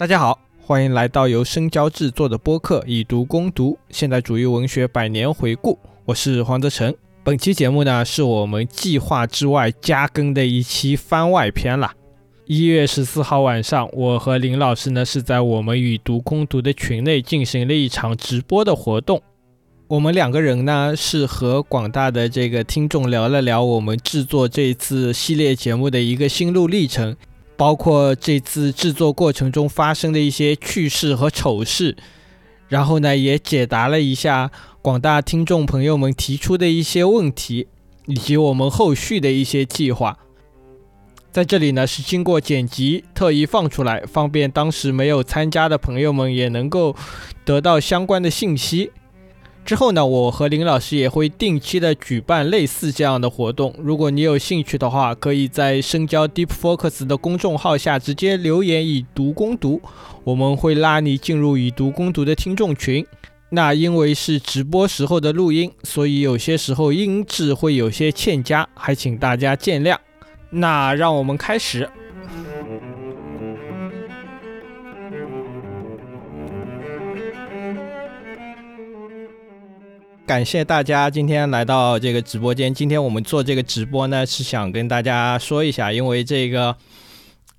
大家好，欢迎来到由深交制作的播客《以读攻读：现代主义文学百年回顾》。我是黄泽成。本期节目呢，是我们计划之外加更的一期番外篇了。一月十四号晚上，我和林老师呢是在我们《以读攻读》的群内进行了一场直播的活动。我们两个人呢是和广大的这个听众聊了聊我们制作这次系列节目的一个心路历程。包括这次制作过程中发生的一些趣事和丑事，然后呢，也解答了一下广大听众朋友们提出的一些问题，以及我们后续的一些计划。在这里呢，是经过剪辑特意放出来，方便当时没有参加的朋友们也能够得到相关的信息。之后呢，我和林老师也会定期的举办类似这样的活动。如果你有兴趣的话，可以在深交 Deep Focus 的公众号下直接留言“以毒攻毒”，我们会拉你进入“以毒攻毒”的听众群。那因为是直播时候的录音，所以有些时候音质会有些欠佳，还请大家见谅。那让我们开始。感谢大家今天来到这个直播间。今天我们做这个直播呢，是想跟大家说一下，因为这个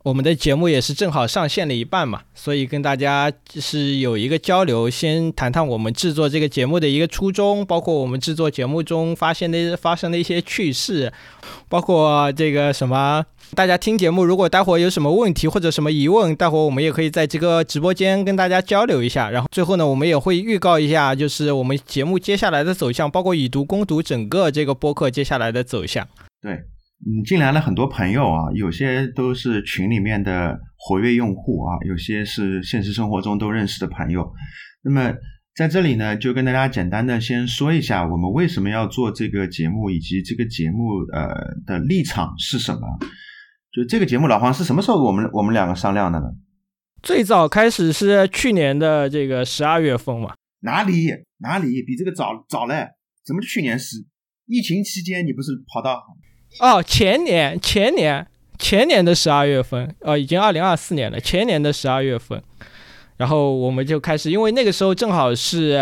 我们的节目也是正好上线了一半嘛，所以跟大家是有一个交流，先谈谈我们制作这个节目的一个初衷，包括我们制作节目中发现的发生的一些趣事，包括这个什么。大家听节目，如果待会儿有什么问题或者什么疑问，待会儿我们也可以在这个直播间跟大家交流一下。然后最后呢，我们也会预告一下，就是我们节目接下来的走向，包括以读攻读整个这个播客接下来的走向。对，嗯，进来了很多朋友啊，有些都是群里面的活跃用户啊，有些是现实生活中都认识的朋友。那么在这里呢，就跟大家简单的先说一下，我们为什么要做这个节目，以及这个节目呃的立场是什么。就这个节目，老黄是什么时候我们我们两个商量的呢？最早开始是去年的这个十二月份嘛。哪里哪里比这个早早嘞？怎么去年是疫情期间？你不是跑到？哦，前年前年前年的十二月份，呃，已经二零二四年了。前年的十二月份，然后我们就开始，因为那个时候正好是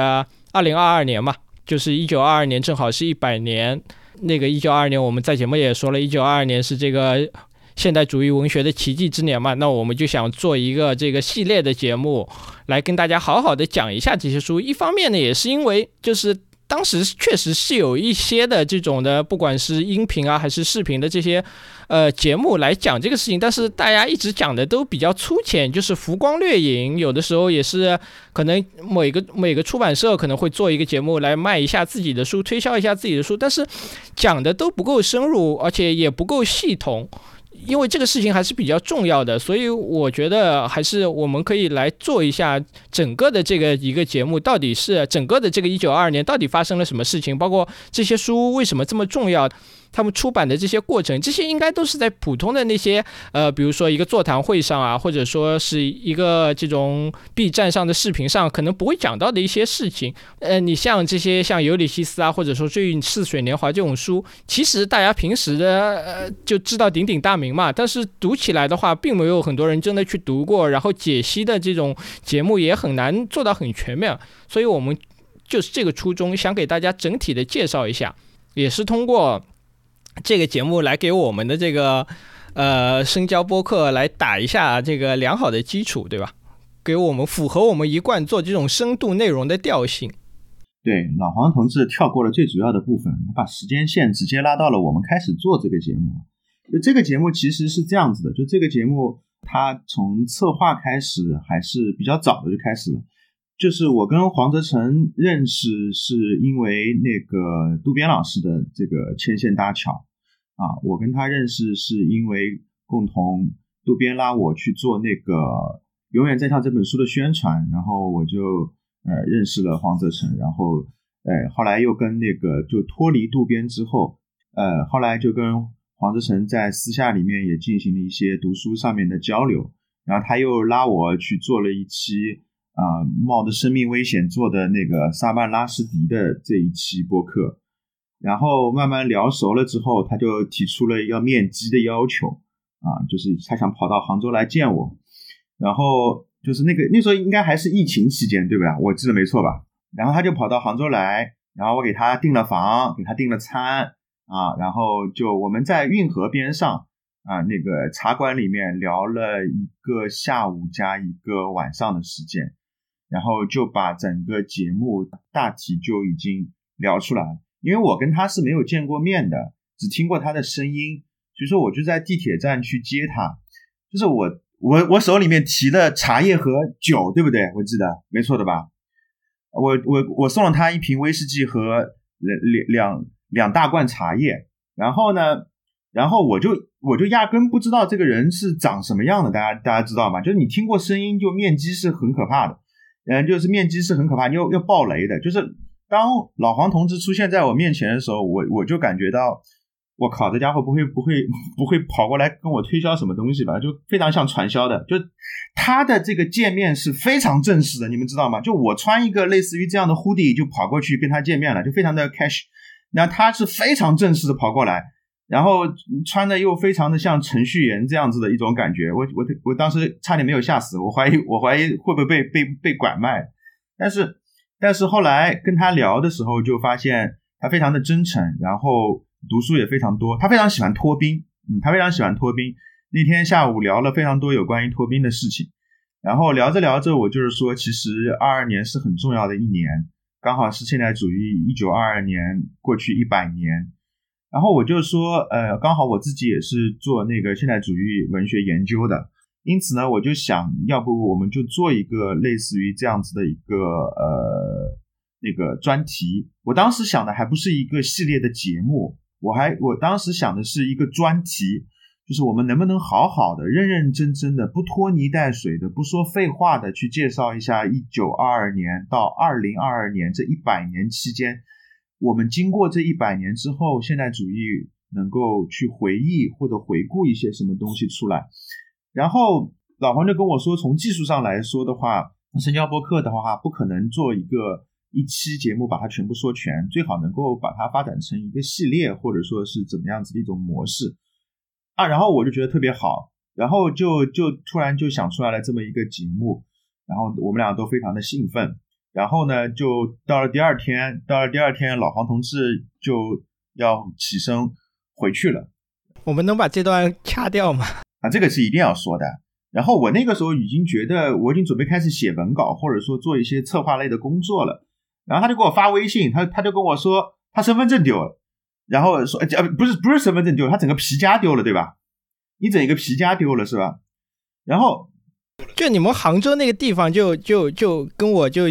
二零二二年嘛，就是一九二二年，正好是一百年。那个一九二二年，我们在节目也说了一九二二年是这个。现代主义文学的奇迹之年嘛，那我们就想做一个这个系列的节目，来跟大家好好的讲一下这些书。一方面呢，也是因为就是当时确实是有一些的这种的，不管是音频啊还是视频的这些呃节目来讲这个事情，但是大家一直讲的都比较粗浅，就是浮光掠影。有的时候也是可能每个每个出版社可能会做一个节目来卖一下自己的书，推销一下自己的书，但是讲的都不够深入，而且也不够系统。因为这个事情还是比较重要的，所以我觉得还是我们可以来做一下整个的这个一个节目，到底是整个的这个一九二二年到底发生了什么事情，包括这些书为什么这么重要。他们出版的这些过程，这些应该都是在普通的那些呃，比如说一个座谈会上啊，或者说是一个这种 B 站上的视频上，可能不会讲到的一些事情。呃，你像这些像《尤里西斯》啊，或者说《最似水年华》这种书，其实大家平时的呃就知道鼎鼎大名嘛，但是读起来的话，并没有很多人真的去读过，然后解析的这种节目也很难做到很全面。所以我们就是这个初衷，想给大家整体的介绍一下，也是通过。这个节目来给我们的这个呃深交播客来打一下这个良好的基础，对吧？给我们符合我们一贯做这种深度内容的调性。对，老黄同志跳过了最主要的部分，把时间线直接拉到了我们开始做这个节目。就这个节目其实是这样子的，就这个节目它从策划开始还是比较早的就开始了。就是我跟黄泽成认识是因为那个渡边老师的这个牵线搭桥。啊，我跟他认识是因为共同渡边拉我去做那个《永远在唱》这本书的宣传，然后我就呃认识了黄泽成，然后呃后来又跟那个就脱离渡边之后，呃后来就跟黄泽成在私下里面也进行了一些读书上面的交流，然后他又拉我去做了一期啊冒着生命危险做的那个萨曼拉什迪的这一期播客。然后慢慢聊熟了之后，他就提出了要面基的要求，啊，就是他想跑到杭州来见我。然后就是那个那时候应该还是疫情期间，对吧？我记得没错吧？然后他就跑到杭州来，然后我给他订了房，给他订了餐啊，然后就我们在运河边上啊那个茶馆里面聊了一个下午加一个晚上的时间，然后就把整个节目大体就已经聊出来。因为我跟他是没有见过面的，只听过他的声音，所以说我就在地铁站去接他，就是我。我我手里面提的茶叶和酒，对不对？我记得没错的吧？我我我送了他一瓶威士忌和两两两大罐茶叶，然后呢，然后我就我就压根不知道这个人是长什么样的，大家大家知道吗？就是你听过声音就面基是很可怕的，嗯，就是面基是很可怕，又要爆雷的。就是当老黄同志出现在我面前的时候，我我就感觉到。我靠，这家伙不会不会不会跑过来跟我推销什么东西吧？就非常像传销的，就他的这个见面是非常正式的，你们知道吗？就我穿一个类似于这样的 hoodie 就跑过去跟他见面了，就非常的 cash。那他是非常正式的跑过来，然后穿的又非常的像程序员这样子的一种感觉。我我我当时差点没有吓死，我怀疑我怀疑会不会被被被拐卖。但是但是后来跟他聊的时候就发现他非常的真诚，然后。读书也非常多，他非常喜欢拖冰，嗯，他非常喜欢拖冰。那天下午聊了非常多有关于拖冰的事情，然后聊着聊着，我就是说，其实二二年是很重要的一年，刚好是现代主义一九二二年过去一百年。然后我就说，呃，刚好我自己也是做那个现代主义文学研究的，因此呢，我就想要不我们就做一个类似于这样子的一个呃那个专题。我当时想的还不是一个系列的节目。我还我当时想的是一个专题，就是我们能不能好好的、认认真真的、不拖泥带水的、不说废话的去介绍一下一九二二年到二零二二年这一百年期间，我们经过这一百年之后，现代主义能够去回忆或者回顾一些什么东西出来。然后老黄就跟我说，从技术上来说的话，深交播客的话，不可能做一个。一期节目把它全部说全，最好能够把它发展成一个系列，或者说是怎么样子的一种模式啊。然后我就觉得特别好，然后就就突然就想出来了这么一个节目，然后我们俩都非常的兴奋。然后呢，就到了第二天，到了第二天，老黄同志就要起身回去了。我们能把这段掐掉吗？啊，这个是一定要说的。然后我那个时候已经觉得我已经准备开始写文稿，或者说做一些策划类的工作了。然后他就给我发微信，他他就跟我说他身份证丢了，然后说呃不是不是身份证丢了，他整个皮夹丢了，对吧？你整一个皮夹丢了是吧？然后就你们杭州那个地方就就就跟我就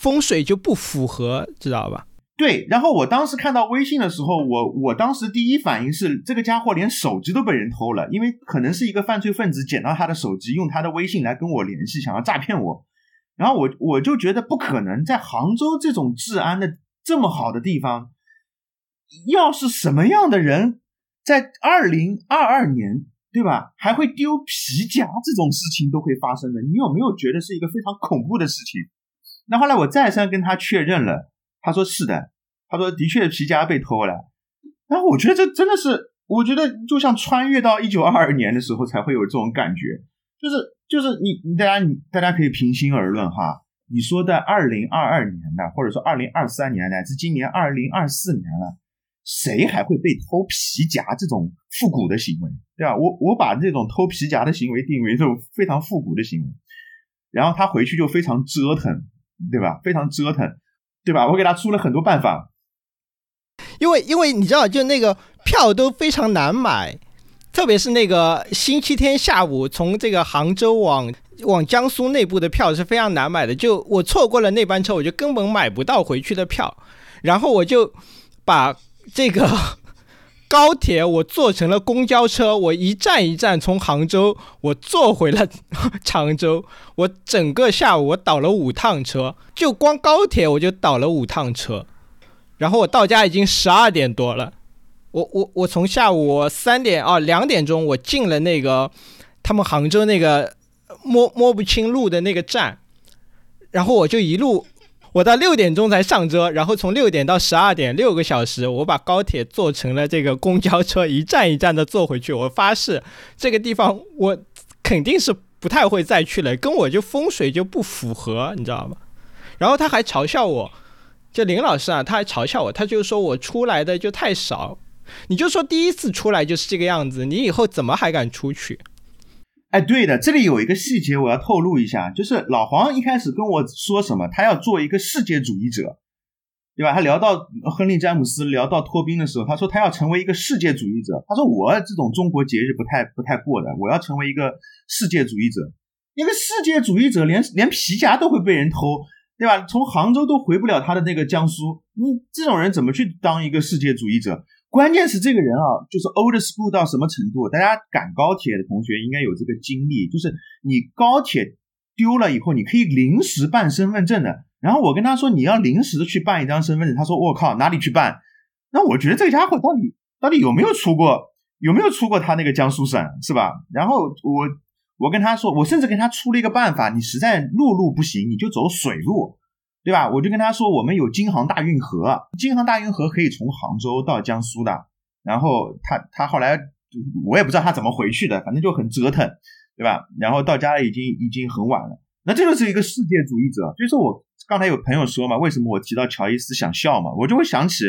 风水就不符合，知道吧？对。然后我当时看到微信的时候，我我当时第一反应是这个家伙连手机都被人偷了，因为可能是一个犯罪分子捡到他的手机，用他的微信来跟我联系，想要诈骗我。然后我我就觉得不可能，在杭州这种治安的这么好的地方，要是什么样的人在二零二二年，对吧，还会丢皮夹这种事情都会发生的，你有没有觉得是一个非常恐怖的事情？那后来我再三跟他确认了，他说是的，他说的确皮夹被偷了。然后我觉得这真的是，我觉得就像穿越到一九二二年的时候才会有这种感觉，就是。就是你，你大家，你大家可以平心而论哈。你说的二零二二年的，或者说二零二三年乃至今年二零二四年了，谁还会被偷皮夹这种复古的行为，对吧？我我把这种偷皮夹的行为定为这种非常复古的行为。然后他回去就非常折腾，对吧？非常折腾，对吧？我给他出了很多办法，因为因为你知道，就那个票都非常难买。特别是那个星期天下午，从这个杭州往往江苏内部的票是非常难买的。就我错过了那班车，我就根本买不到回去的票。然后我就把这个高铁我坐成了公交车，我一站一站从杭州我坐回了常州。我整个下午我倒了五趟车，就光高铁我就倒了五趟车。然后我到家已经十二点多了。我我我从下午三点啊两点钟我进了那个他们杭州那个摸摸不清路的那个站，然后我就一路我到六点钟才上车，然后从六点到十二点六个小时，我把高铁坐成了这个公交车，一站一站的坐回去。我发誓这个地方我肯定是不太会再去了，跟我就风水就不符合，你知道吗？然后他还嘲笑我，就林老师啊，他还嘲笑我，他就说我出来的就太少，你就说第一次出来就是这个样子，你以后怎么还敢出去？哎，对的，这里有一个细节我要透露一下，就是老黄一开始跟我说什么，他要做一个世界主义者，对吧？他聊到亨利詹姆斯，聊到托宾的时候，他说他要成为一个世界主义者。他说我这种中国节日不太不太过的，我要成为一个世界主义者。一个世界主义者连连皮夹都会被人偷，对吧？从杭州都回不了他的那个江苏，你这种人怎么去当一个世界主义者？关键是这个人啊，就是 old school 到什么程度？大家赶高铁的同学应该有这个经历，就是你高铁丢了以后，你可以临时办身份证的。然后我跟他说你要临时去办一张身份证，他说我靠哪里去办？那我觉得这个家伙到底到底有没有出过有没有出过他那个江苏省是吧？然后我我跟他说，我甚至跟他出了一个办法，你实在陆路不行，你就走水路。对吧？我就跟他说，我们有京杭大运河，京杭大运河可以从杭州到江苏的。然后他他后来我也不知道他怎么回去的，反正就很折腾，对吧？然后到家了已经已经很晚了。那这就是一个世界主义者。就是我刚才有朋友说嘛，为什么我提到乔伊斯想笑嘛？我就会想起，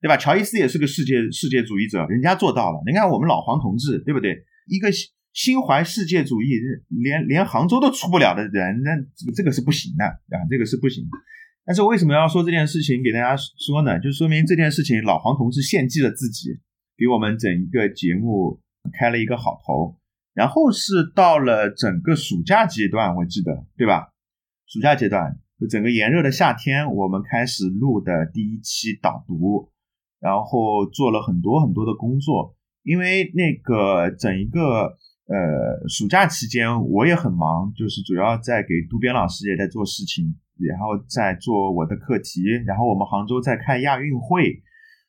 对吧？乔伊斯也是个世界世界主义者，人家做到了。你看我们老黄同志，对不对？一个。心怀世界主义，连连杭州都出不了的人，那这个这个是不行的啊，这个是不行。但是为什么要说这件事情给大家说呢？就说明这件事情老黄同志献祭了自己，给我们整一个节目开了一个好头。然后是到了整个暑假阶段，我记得对吧？暑假阶段，就整个炎热的夏天，我们开始录的第一期导读，然后做了很多很多的工作，因为那个整一个。呃，暑假期间我也很忙，就是主要在给渡边老师也在做事情，然后在做我的课题，然后我们杭州在开亚运会，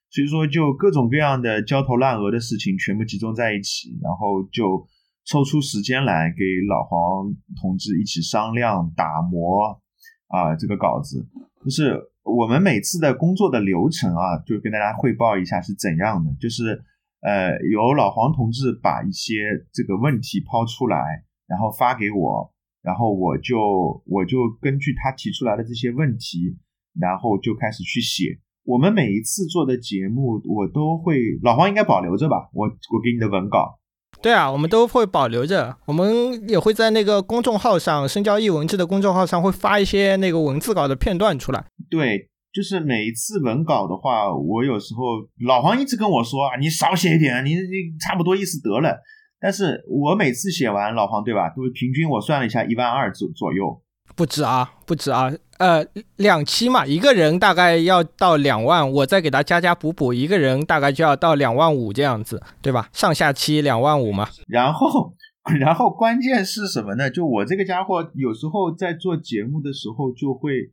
所以说就各种各样的焦头烂额的事情全部集中在一起，然后就抽出时间来给老黄同志一起商量打磨啊这个稿子，就是我们每次的工作的流程啊，就跟大家汇报一下是怎样的，就是。呃，由老黄同志把一些这个问题抛出来，然后发给我，然后我就我就根据他提出来的这些问题，然后就开始去写。我们每一次做的节目，我都会老黄应该保留着吧？我我给你的文稿。对啊，我们都会保留着，我们也会在那个公众号上，深交易文字的公众号上会发一些那个文字稿的片段出来。对。就是每一次文稿的话，我有时候老黄一直跟我说啊，你少写一点，你你差不多意思得了。但是我每次写完，老黄对吧，都平均我算了一下，一万二左左右，不止啊，不止啊，呃，两期嘛，一个人大概要到两万，我再给他加加补补，一个人大概就要到两万五这样子，对吧？上下期两万五嘛。然后，然后关键是什么呢？就我这个家伙，有时候在做节目的时候就会。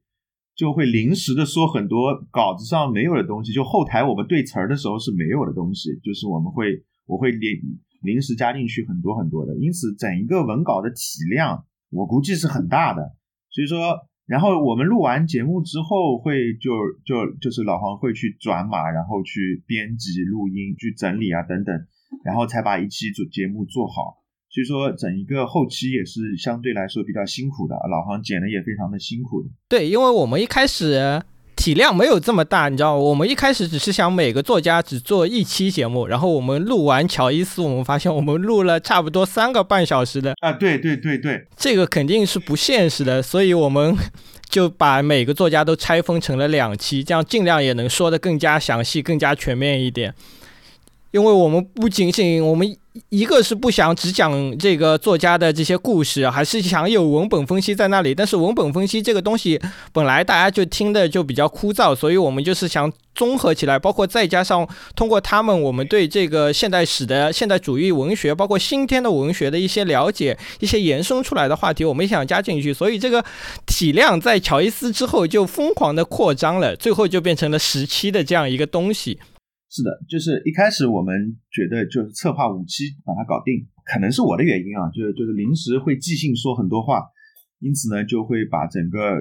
就会临时的说很多稿子上没有的东西，就后台我们对词儿的时候是没有的东西，就是我们会我会临临时加进去很多很多的，因此整一个文稿的体量我估计是很大的。所以说，然后我们录完节目之后会就就就是老黄会去转码，然后去编辑、录音、去整理啊等等，然后才把一期做节目做好。所以说，整一个后期也是相对来说比较辛苦的，老黄剪的也非常的辛苦的。对，因为我们一开始体量没有这么大，你知道，我们一开始只是想每个作家只做一期节目，然后我们录完乔伊斯，我们发现我们录了差不多三个半小时的啊，对对对对，这个肯定是不现实的，所以我们就把每个作家都拆分成了两期，这样尽量也能说的更加详细、更加全面一点。因为我们不仅仅我们一个是不想只讲这个作家的这些故事，还是想有文本分析在那里。但是文本分析这个东西本来大家就听的就比较枯燥，所以我们就是想综合起来，包括再加上通过他们，我们对这个现代史的现代主义文学，包括新天的文学的一些了解，一些延伸出来的话题，我们也想加进去。所以这个体量在乔伊斯之后就疯狂的扩张了，最后就变成了十期的这样一个东西。是的，就是一开始我们觉得就是策划五期把它搞定，可能是我的原因啊，就是就是临时会即兴说很多话，因此呢就会把整个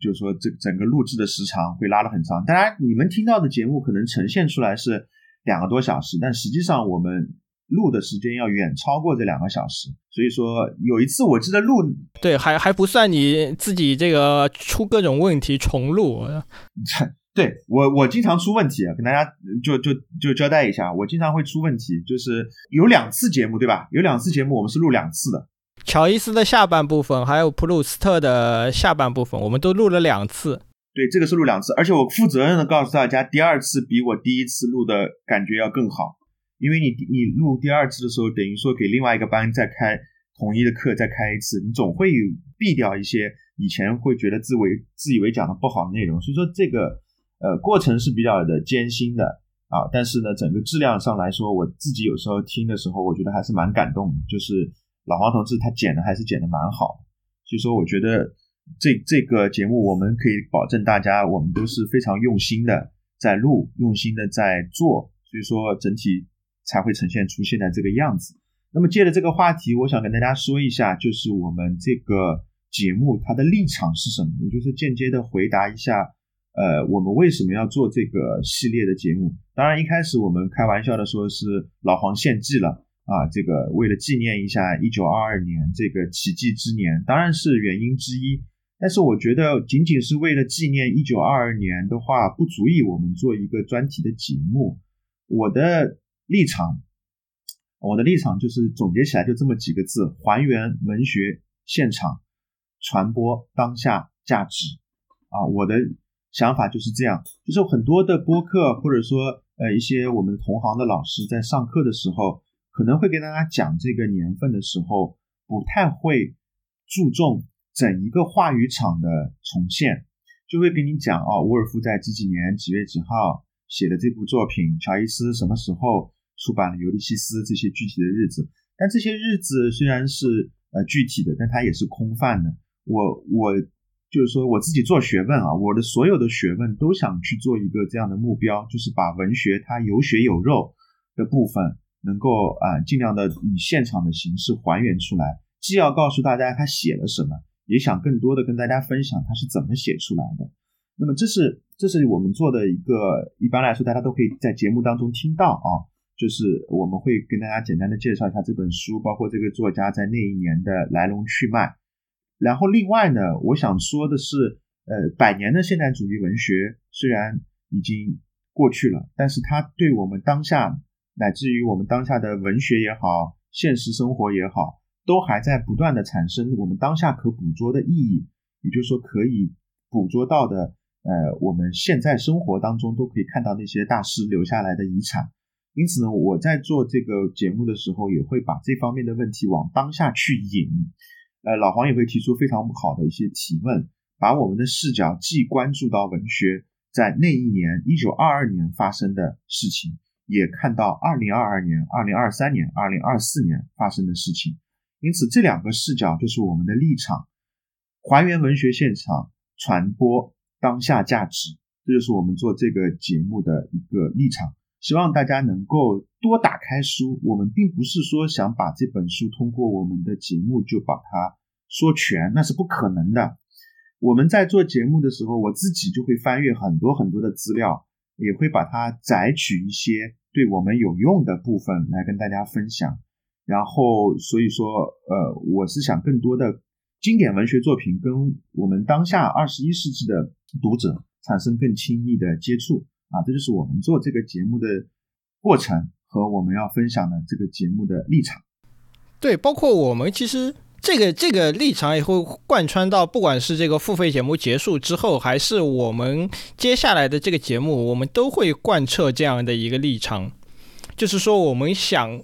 就是说这整个录制的时长会拉得很长。当然你们听到的节目可能呈现出来是两个多小时，但实际上我们录的时间要远超过这两个小时。所以说有一次我记得录，对，还还不算你自己这个出各种问题重录。对我我经常出问题，跟大家就就就交代一下，我经常会出问题，就是有两次节目对吧？有两次节目我们是录两次的。乔伊斯的下半部分，还有普鲁斯特的下半部分，我们都录了两次。对，这个是录两次，而且我负责任的告诉大家，第二次比我第一次录的感觉要更好，因为你你录第二次的时候，等于说给另外一个班再开统一的课再开一次，你总会避掉一些以前会觉得自为自以为讲的不好的内容，所以说这个呃过程是比较的艰辛的啊，但是呢，整个质量上来说，我自己有时候听的时候，我觉得还是蛮感动的，就是老黄同志他剪的还是剪的蛮好，所以说我觉得。这这个节目，我们可以保证大家，我们都是非常用心的在录，用心的在做，所以说整体才会呈现出现在这个样子。那么借着这个话题，我想跟大家说一下，就是我们这个节目它的立场是什么，也就是间接的回答一下，呃，我们为什么要做这个系列的节目？当然一开始我们开玩笑的说是老黄献祭了啊，这个为了纪念一下一九二二年这个奇迹之年，当然是原因之一。但是我觉得，仅仅是为了纪念一九二二年的话，不足以我们做一个专题的节目。我的立场，我的立场就是总结起来就这么几个字：还原文学现场，传播当下价值。啊，我的想法就是这样。就是很多的播客，或者说呃一些我们同行的老师在上课的时候，可能会跟大家讲这个年份的时候，不太会注重。整一个话语场的重现，就会跟你讲哦，伍尔夫在几几年几月几号写的这部作品，乔伊斯什么时候出版了《尤利西斯》这些具体的日子。但这些日子虽然是呃具体的，但它也是空泛的。我我就是说我自己做学问啊，我的所有的学问都想去做一个这样的目标，就是把文学它有血有肉的部分，能够啊尽量的以现场的形式还原出来，既要告诉大家他写了什么。也想更多的跟大家分享他是怎么写出来的。那么这是这是我们做的一个，一般来说大家都可以在节目当中听到啊，就是我们会跟大家简单的介绍一下这本书，包括这个作家在那一年的来龙去脉。然后另外呢，我想说的是，呃，百年的现代主义文学虽然已经过去了，但是它对我们当下乃至于我们当下的文学也好，现实生活也好。都还在不断的产生我们当下可捕捉的意义，也就是说可以捕捉到的，呃，我们现在生活当中都可以看到那些大师留下来的遗产。因此呢，我在做这个节目的时候，也会把这方面的问题往当下去引。呃，老黄也会提出非常好的一些提问，把我们的视角既关注到文学在那一年一九二二年发生的事情，也看到二零二二年、二零二三年、二零二四年发生的事情。因此，这两个视角就是我们的立场，还原文学现场，传播当下价值，这就是我们做这个节目的一个立场。希望大家能够多打开书。我们并不是说想把这本书通过我们的节目就把它说全，那是不可能的。我们在做节目的时候，我自己就会翻阅很多很多的资料，也会把它摘取一些对我们有用的部分来跟大家分享。然后，所以说，呃，我是想更多的经典文学作品跟我们当下二十一世纪的读者产生更亲密的接触啊，这就是我们做这个节目的过程和我们要分享的这个节目的立场。对，包括我们其实这个这个立场也会贯穿到，不管是这个付费节目结束之后，还是我们接下来的这个节目，我们都会贯彻这样的一个立场，就是说我们想。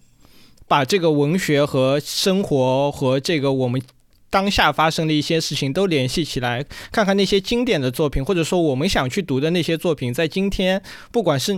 把这个文学和生活和这个我们当下发生的一些事情都联系起来，看看那些经典的作品，或者说我们想去读的那些作品，在今天，不管是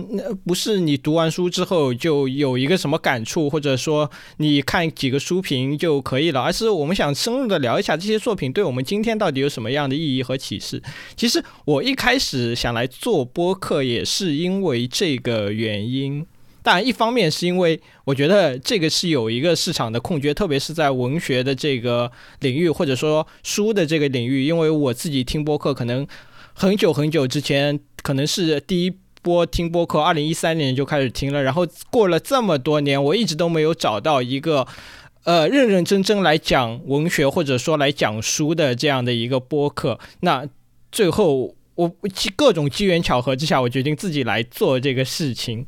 不是你读完书之后就有一个什么感触，或者说你看几个书评就可以了，而是我们想深入的聊一下这些作品对我们今天到底有什么样的意义和启示。其实我一开始想来做播客，也是因为这个原因。当然，一方面是因为我觉得这个是有一个市场的空缺，特别是在文学的这个领域，或者说书的这个领域。因为我自己听播客，可能很久很久之前，可能是第一波听播客，二零一三年就开始听了，然后过了这么多年，我一直都没有找到一个。呃，认认真真来讲文学，或者说来讲书的这样的一个播客，那最后我各种机缘巧合之下，我决定自己来做这个事情，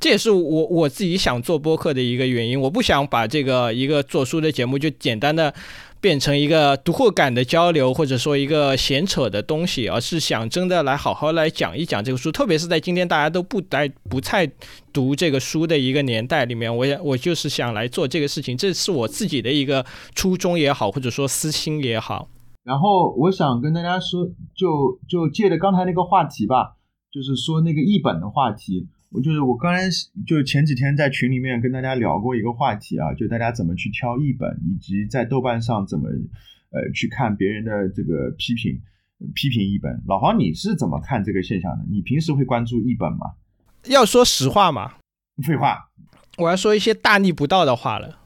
这也是我我自己想做播客的一个原因。我不想把这个一个做书的节目就简单的。变成一个读后感的交流，或者说一个闲扯的东西，而是想真的来好好来讲一讲这个书。特别是在今天大家都不来不太读这个书的一个年代里面，我也我就是想来做这个事情，这是我自己的一个初衷也好，或者说私心也好。然后我想跟大家说，就就借着刚才那个话题吧，就是说那个译本的话题。我就是我刚才就前几天在群里面跟大家聊过一个话题啊，就大家怎么去挑译本，以及在豆瓣上怎么呃去看别人的这个批评批评译本。老黄，你是怎么看这个现象的？你平时会关注译本吗？要说实话嘛，废话，我要说一些大逆不道的话了，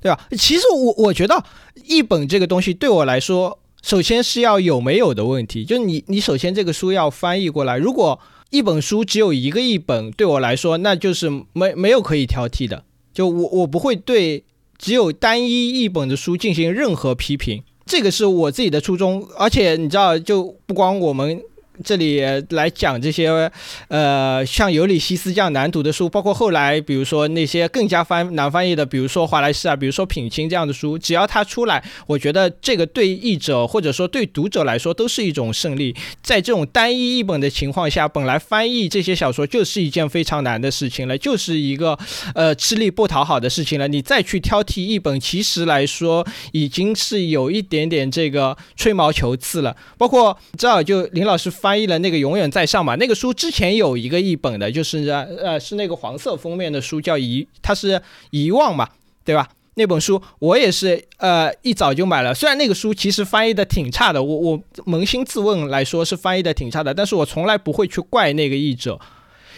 对吧？其实我我觉得译本这个东西对我来说，首先是要有没有的问题，就你你首先这个书要翻译过来，如果。一本书只有一个译本，对我来说那就是没没有可以挑剔的。就我我不会对只有单一译本的书进行任何批评，这个是我自己的初衷。而且你知道，就不光我们。这里来讲这些，呃，像《尤里西斯》这样难读的书，包括后来，比如说那些更加翻难翻译的，比如说华莱士啊，比如说品清这样的书，只要它出来，我觉得这个对译者或者说对读者来说都是一种胜利。在这种单一译本的情况下，本来翻译这些小说就是一件非常难的事情了，就是一个呃吃力不讨好的事情了。你再去挑剔译本，其实来说已经是有一点点这个吹毛求疵了。包括知道就林老师翻。翻译了那个永远在上嘛？那个书之前有一个译本的，就是呃是那个黄色封面的书，叫遗，它是遗忘嘛，对吧？那本书我也是呃一早就买了。虽然那个书其实翻译的挺差的，我我扪心自问来说是翻译的挺差的，但是我从来不会去怪那个译者，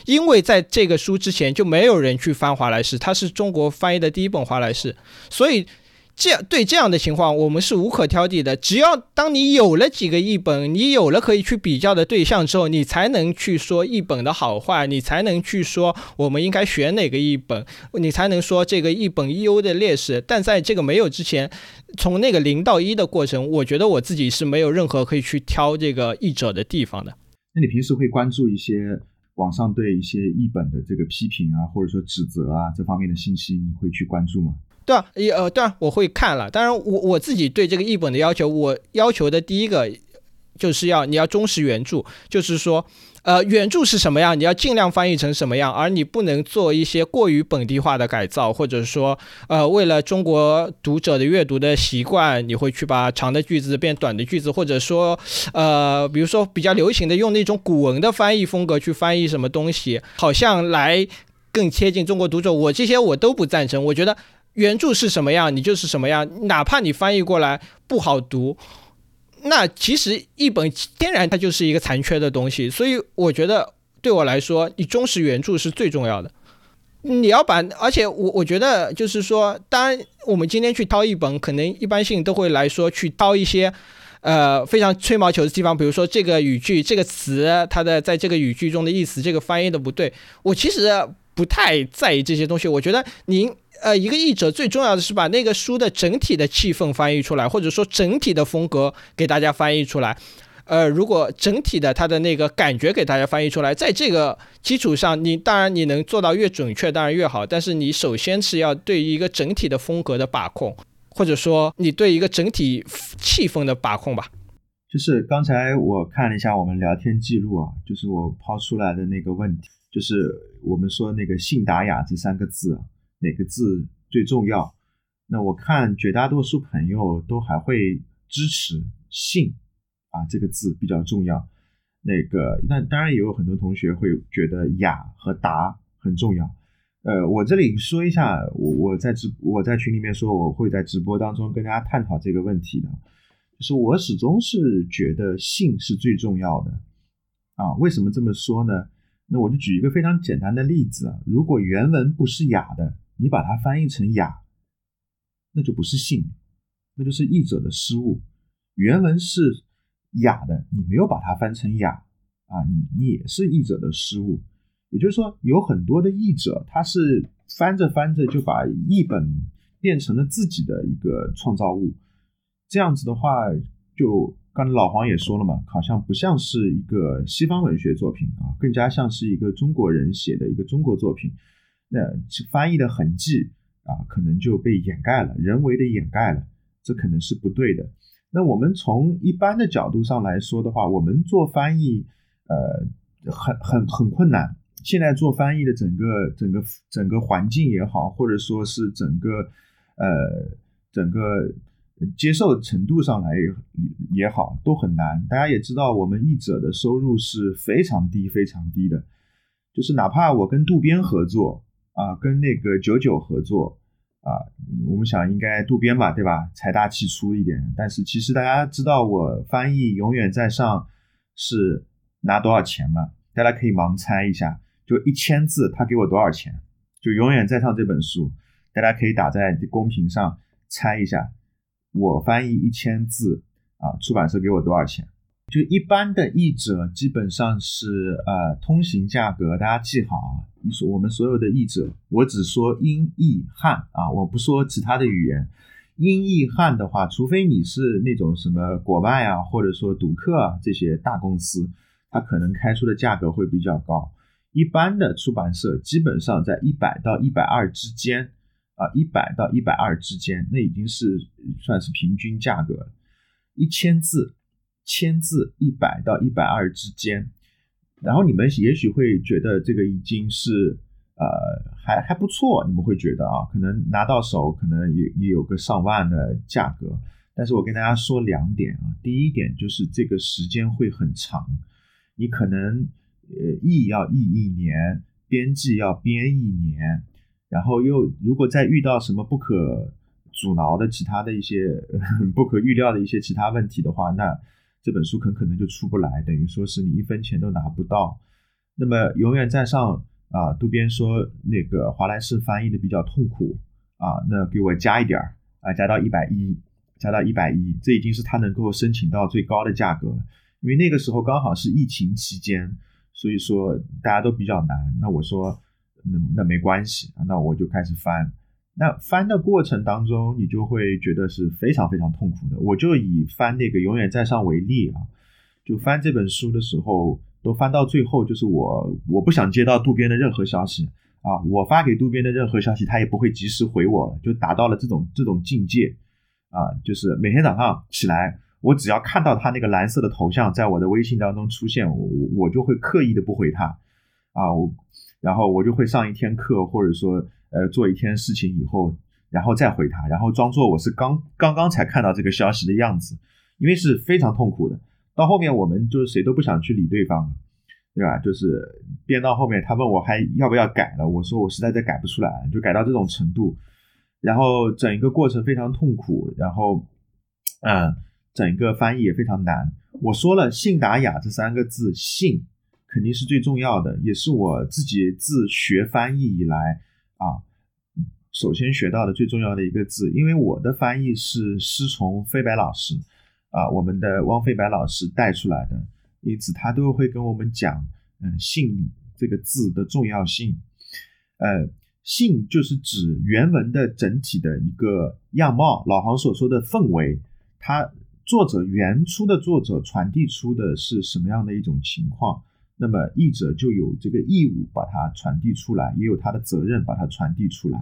因为在这个书之前就没有人去翻华莱士，它是中国翻译的第一本华莱士，所以。这样对这样的情况，我们是无可挑剔的。只要当你有了几个译本，你有了可以去比较的对象之后，你才能去说译本的好坏，你才能去说我们应该选哪个译本，你才能说这个译本优的劣势。但在这个没有之前，从那个零到一的过程，我觉得我自己是没有任何可以去挑这个译者的地方的。那你平时会关注一些网上对一些译本的这个批评啊，或者说指责啊这方面的信息，你会去关注吗？对啊，也呃，对啊，我会看了。当然，我我自己对这个译本的要求，我要求的第一个就是要你要忠实原著，就是说，呃，原著是什么样，你要尽量翻译成什么样，而你不能做一些过于本地化的改造，或者说，呃，为了中国读者的阅读的习惯，你会去把长的句子变短的句子，或者说，呃，比如说比较流行的用那种古文的翻译风格去翻译什么东西，好像来更贴近中国读者，我这些我都不赞成，我觉得。原著是什么样，你就是什么样。哪怕你翻译过来不好读，那其实译本天然它就是一个残缺的东西。所以我觉得对我来说，你忠实原著是最重要的。你要把，而且我我觉得就是说，当我们今天去掏译本，可能一般性都会来说去掏一些呃非常吹毛求疵的地方，比如说这个语句、这个词，它的在这个语句中的意思，这个翻译的不对。我其实不太在意这些东西。我觉得您。呃，一个译者最重要的是把那个书的整体的气氛翻译出来，或者说整体的风格给大家翻译出来。呃，如果整体的他的那个感觉给大家翻译出来，在这个基础上，你当然你能做到越准确，当然越好。但是你首先是要对一个整体的风格的把控，或者说你对一个整体气氛的把控吧。就是刚才我看了一下我们聊天记录啊，就是我抛出来的那个问题，就是我们说那个“信达雅”这三个字。哪个字最重要？那我看绝大多数朋友都还会支持“信”啊这个字比较重要。那个，那当然也有很多同学会觉得“雅”和“达”很重要。呃，我这里说一下，我我在直我在群里面说我会在直播当中跟大家探讨这个问题的，就是我始终是觉得“信”是最重要的啊。为什么这么说呢？那我就举一个非常简单的例子啊，如果原文不是雅的。你把它翻译成雅，那就不是信，那就是译者的失误。原文是雅的，你没有把它翻成雅啊，你你也是译者的失误。也就是说，有很多的译者，他是翻着翻着就把译本变成了自己的一个创造物。这样子的话，就刚才老黄也说了嘛，好像不像是一个西方文学作品啊，更加像是一个中国人写的一个中国作品。那翻译的痕迹啊，可能就被掩盖了，人为的掩盖了，这可能是不对的。那我们从一般的角度上来说的话，我们做翻译，呃，很很很困难。现在做翻译的整个整个整个环境也好，或者说是整个呃整个接受程度上来也好，都很难。大家也知道，我们译者的收入是非常低非常低的，就是哪怕我跟渡边合作啊，跟那个九九合作啊，我们想应该渡边吧，对吧？财大气粗一点，但是其实大家知道我翻译永远在上是拿多少钱吗？大家可以盲猜一下。就一千字，他给我多少钱？就永远在上这本书，大家可以打在公屏上猜一下，我翻译一千字啊，出版社给我多少钱？就一般的译者基本上是呃通行价格，大家记好啊。说我们所有的译者，我只说英译汉啊，我不说其他的语言。英译汉的话，除非你是那种什么国外啊，或者说读客啊这些大公司，它可能开出的价格会比较高。一般的出版社基本上在一百到一百二之间，啊，一百到一百二之间，那已经是算是平均价格了。一千字，千字一百到一百二之间，然后你们也许会觉得这个已经是呃还还不错，你们会觉得啊，可能拿到手可能也也有个上万的价格。但是我跟大家说两点啊，第一点就是这个时间会很长，你可能。呃，译要译一年，编辑要编一年，然后又如果再遇到什么不可阻挠的其他的一些 不可预料的一些其他问题的话，那这本书很可能就出不来，等于说是你一分钱都拿不到。那么永远在上啊，渡边说那个华莱士翻译的比较痛苦啊，那给我加一点儿啊，加到一百一，加到一百一，这已经是他能够申请到最高的价格了，因为那个时候刚好是疫情期间。所以说大家都比较难，那我说那那没关系，那我就开始翻。那翻的过程当中，你就会觉得是非常非常痛苦的。我就以翻那个《永远在上》为例啊，就翻这本书的时候，都翻到最后，就是我我不想接到渡边的任何消息啊，我发给渡边的任何消息，他也不会及时回我，就达到了这种这种境界啊，就是每天早上起来。我只要看到他那个蓝色的头像在我的微信当中出现，我我就会刻意的不回他，啊，我然后我就会上一天课，或者说呃做一天事情以后，然后再回他，然后装作我是刚刚刚才看到这个消息的样子，因为是非常痛苦的。到后面我们就是谁都不想去理对方，对吧？就是编到后面，他问我还要不要改了，我说我实在再改不出来，就改到这种程度，然后整一个过程非常痛苦，然后嗯。整一个翻译也非常难。我说了“信达雅”这三个字，“信”肯定是最重要的，也是我自己自学翻译以来啊，首先学到的最重要的一个字。因为我的翻译是师从飞白老师啊，我们的汪飞白老师带出来的，因此他都会跟我们讲，嗯，“信”这个字的重要性。呃，“信”就是指原文的整体的一个样貌，老黄所说的氛围，它。作者原初的作者传递出的是什么样的一种情况？那么译者就有这个义务把它传递出来，也有他的责任把它传递出来。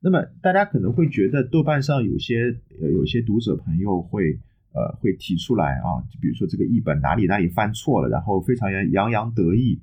那么大家可能会觉得豆瓣上有些呃有些读者朋友会呃会提出来啊，就比如说这个译本哪里哪里犯错了，然后非常洋洋洋得意。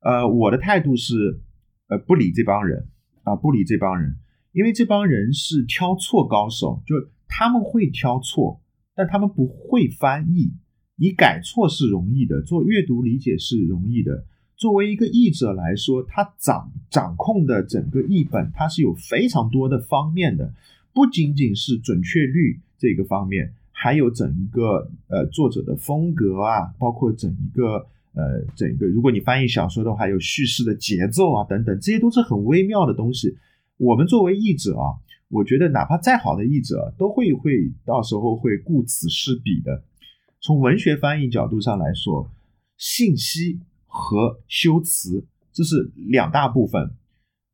呃，我的态度是呃不理这帮人啊，不理这帮人，因为这帮人是挑错高手，就他们会挑错。但他们不会翻译，你改错是容易的，做阅读理解是容易的。作为一个译者来说，他掌掌控的整个译本，它是有非常多的方面的，不仅仅是准确率这个方面，还有整一个呃作者的风格啊，包括整一个呃整一个，如果你翻译小说的话，有叙事的节奏啊等等，这些都是很微妙的东西。我们作为译者啊。我觉得，哪怕再好的译者，都会会到时候会顾此失彼的。从文学翻译角度上来说，信息和修辞这是两大部分。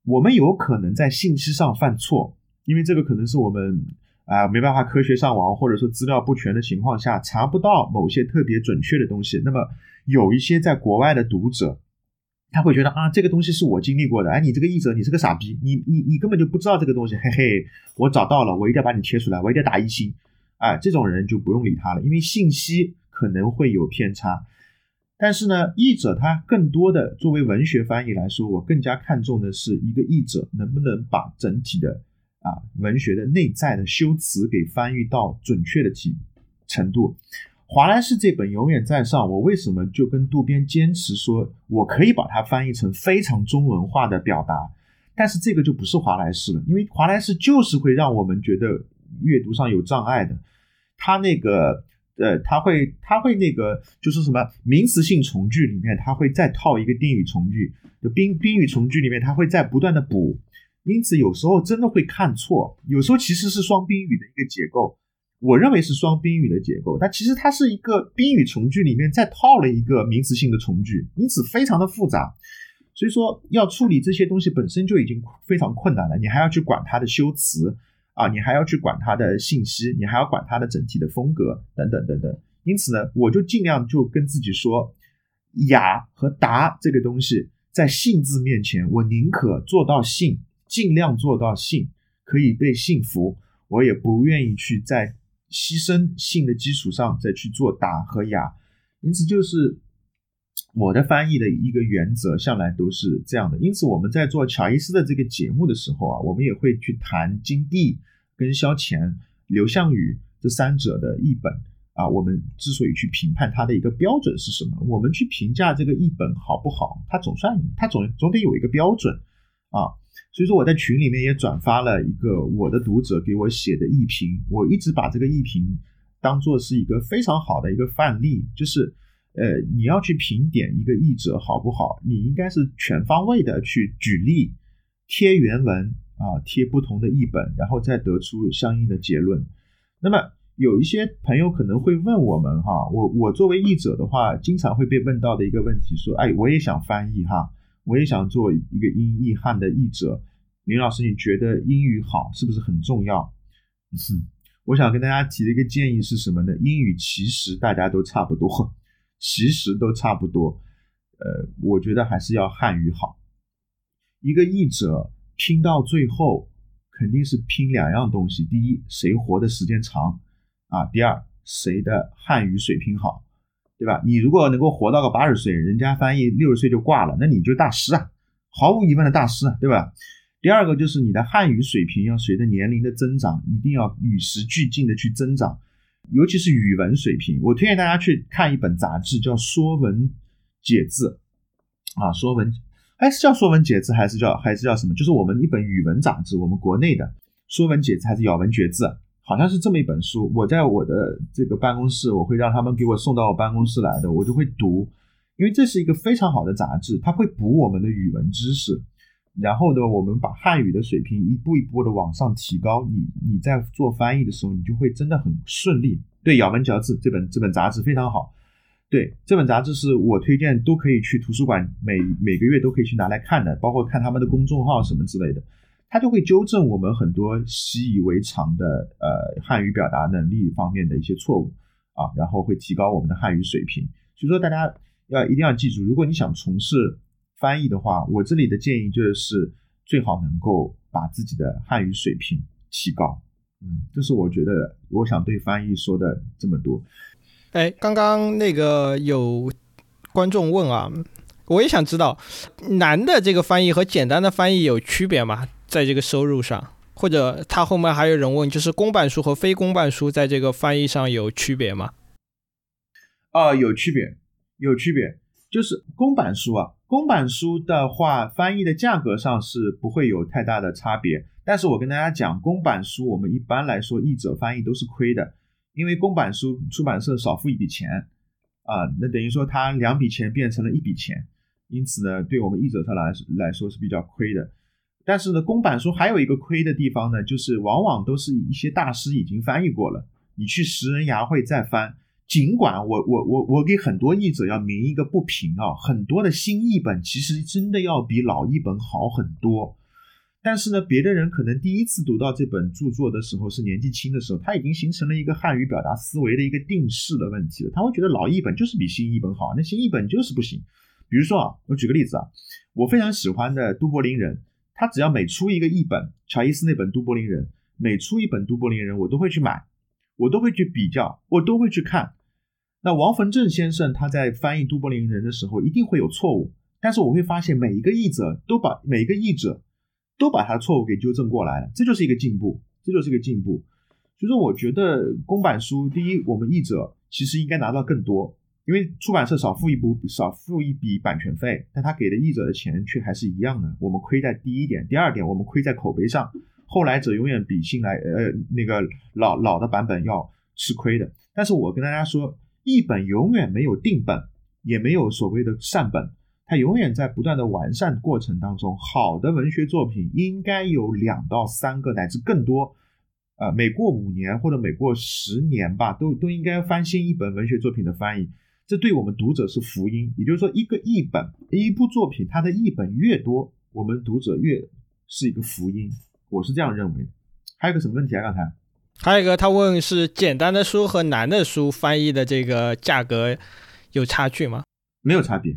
我们有可能在信息上犯错，因为这个可能是我们啊没办法科学上网，或者说资料不全的情况下查不到某些特别准确的东西。那么有一些在国外的读者。他会觉得啊，这个东西是我经历过的，哎，你这个译者你是个傻逼，你你你根本就不知道这个东西，嘿嘿，我找到了，我一定要把你贴出来，我一定要打一星，哎，这种人就不用理他了，因为信息可能会有偏差。但是呢，译者他更多的作为文学翻译来说，我更加看重的是一个译者能不能把整体的啊文学的内在的修辞给翻译到准确的体程度。华莱士这本永远在上，我为什么就跟渡边坚持说，我可以把它翻译成非常中文化的表达，但是这个就不是华莱士了，因为华莱士就是会让我们觉得阅读上有障碍的，他那个呃，他会他会那个就是什么名词性从句里面，他会再套一个定语从句，就宾宾语从句里面，他会在不断的补，因此有时候真的会看错，有时候其实是双宾语的一个结构。我认为是双宾语的结构，但其实它是一个宾语从句里面再套了一个名词性的从句，因此非常的复杂。所以说要处理这些东西本身就已经非常困难了，你还要去管它的修辞。啊，你还要去管它的信息，你还要管它的整体的风格等等等等。因此呢，我就尽量就跟自己说，雅和达这个东西在信字面前，我宁可做到信，尽量做到信可以被信服，我也不愿意去在。牺牲性的基础上再去做达和雅，因此就是我的翻译的一个原则，向来都是这样的。因此我们在做乔伊斯的这个节目的时候啊，我们也会去谈金地跟萧乾、刘向宇这三者的译本啊。我们之所以去评判它的一个标准是什么？我们去评价这个译本好不好，它总算它总总得有一个标准啊。所以说我在群里面也转发了一个我的读者给我写的译评，我一直把这个译评当做是一个非常好的一个范例，就是呃你要去评点一个译者好不好，你应该是全方位的去举例、贴原文啊、贴不同的译本，然后再得出相应的结论。那么有一些朋友可能会问我们哈，我我作为译者的话，经常会被问到的一个问题说，哎，我也想翻译哈。我也想做一个英译汉的译者，林老师，你觉得英语好是不是很重要？嗯，我想跟大家提的一个建议是什么呢？英语其实大家都差不多，其实都差不多。呃，我觉得还是要汉语好。一个译者拼到最后，肯定是拼两样东西：第一，谁活的时间长啊；第二，谁的汉语水平好。对吧？你如果能够活到个八十岁，人家翻译六十岁就挂了，那你就大师啊，毫无疑问的大师啊，对吧？第二个就是你的汉语水平要随着年龄的增长，一定要与时俱进的去增长，尤其是语文水平。我推荐大家去看一本杂志，叫《说文解字》啊，《说文》哎是叫《说文解字》还是叫还是叫什么？就是我们一本语文杂志，我们国内的《说文解字》还是《咬文嚼字》。好像是这么一本书，我在我的这个办公室，我会让他们给我送到我办公室来的，我就会读，因为这是一个非常好的杂志，它会补我们的语文知识，然后呢，我们把汉语的水平一步一步的往上提高，你你在做翻译的时候，你就会真的很顺利。对，咬文嚼字这本这本杂志非常好，对，这本杂志是我推荐都可以去图书馆每每个月都可以去拿来看的，包括看他们的公众号什么之类的。他就会纠正我们很多习以为常的呃汉语表达能力方面的一些错误啊，然后会提高我们的汉语水平。所以说大家要一定要记住，如果你想从事翻译的话，我这里的建议就是最好能够把自己的汉语水平提高。嗯，这是我觉得我想对翻译说的这么多。哎，刚刚那个有观众问啊，我也想知道难的这个翻译和简单的翻译有区别吗？在这个收入上，或者他后面还有人问，就是公版书和非公版书在这个翻译上有区别吗？啊，有区别，有区别。就是公版书啊，公版书的话，翻译的价格上是不会有太大的差别。但是我跟大家讲，公版书我们一般来说译者翻译都是亏的，因为公版书出版社少付一笔钱啊，那等于说他两笔钱变成了一笔钱，因此呢，对我们译者他来来说是比较亏的。但是呢，公版书还有一个亏的地方呢，就是往往都是一些大师已经翻译过了，你去拾人牙慧再翻，尽管我我我我给很多译者要鸣一个不平啊，很多的新译本其实真的要比老译本好很多。但是呢，别的人可能第一次读到这本著作的时候是年纪轻的时候，他已经形成了一个汉语表达思维的一个定式的问题了。他会觉得老译本就是比新译本好，那新译本就是不行。比如说啊，我举个例子啊，我非常喜欢的都柏林人，他只要每出一个译本，乔伊斯那本都柏林人，每出一本都柏林人，我都会去买，我都会去比较，我都会去看。那王逢正先生他在翻译都柏林人的时候，一定会有错误，但是我会发现每一个译者都把每一个译者。都把他的错误给纠正过来了，这就是一个进步，这就是一个进步。所以说，我觉得公版书，第一，我们译者其实应该拿到更多，因为出版社少付一部少付一笔版权费，但他给的译者的钱却还是一样的，我们亏在第一点。第二点，我们亏在口碑上，后来者永远比新来呃那个老老的版本要吃亏的。但是我跟大家说，译本永远没有定本，也没有所谓的善本。它永远在不断的完善过程当中。好的文学作品应该有两到三个乃至更多，呃，每过五年或者每过十年吧，都都应该翻新一本文学作品的翻译。这对我们读者是福音。也就是说，一个译本，一部作品，它的译本越多，我们读者越是一个福音。我是这样认为。还有个什么问题啊？刚才还有一个，他问是简单的书和难的书翻译的这个价格有差距吗？没有差别。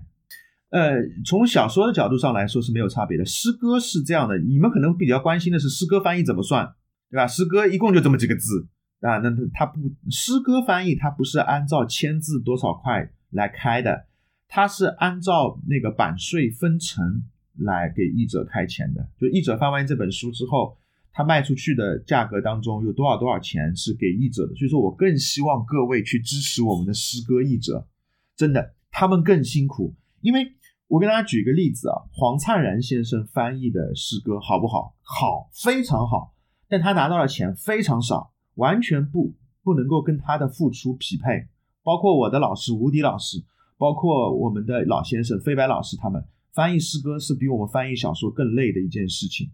呃，从小说的角度上来说是没有差别的。诗歌是这样的，你们可能比较关心的是诗歌翻译怎么算，对吧？诗歌一共就这么几个字啊，那它不，诗歌翻译它不是按照签字多少块来开的，它是按照那个版税分成来给译者开钱的。就译者翻完这本书之后，他卖出去的价格当中有多少多少钱是给译者的。所以说我更希望各位去支持我们的诗歌译者，真的，他们更辛苦，因为。我给大家举一个例子啊，黄灿然先生翻译的诗歌好不好？好，非常好。但他拿到的钱非常少，完全不不能够跟他的付出匹配。包括我的老师吴迪老师，包括我们的老先生飞白老师，他们翻译诗歌是比我们翻译小说更累的一件事情。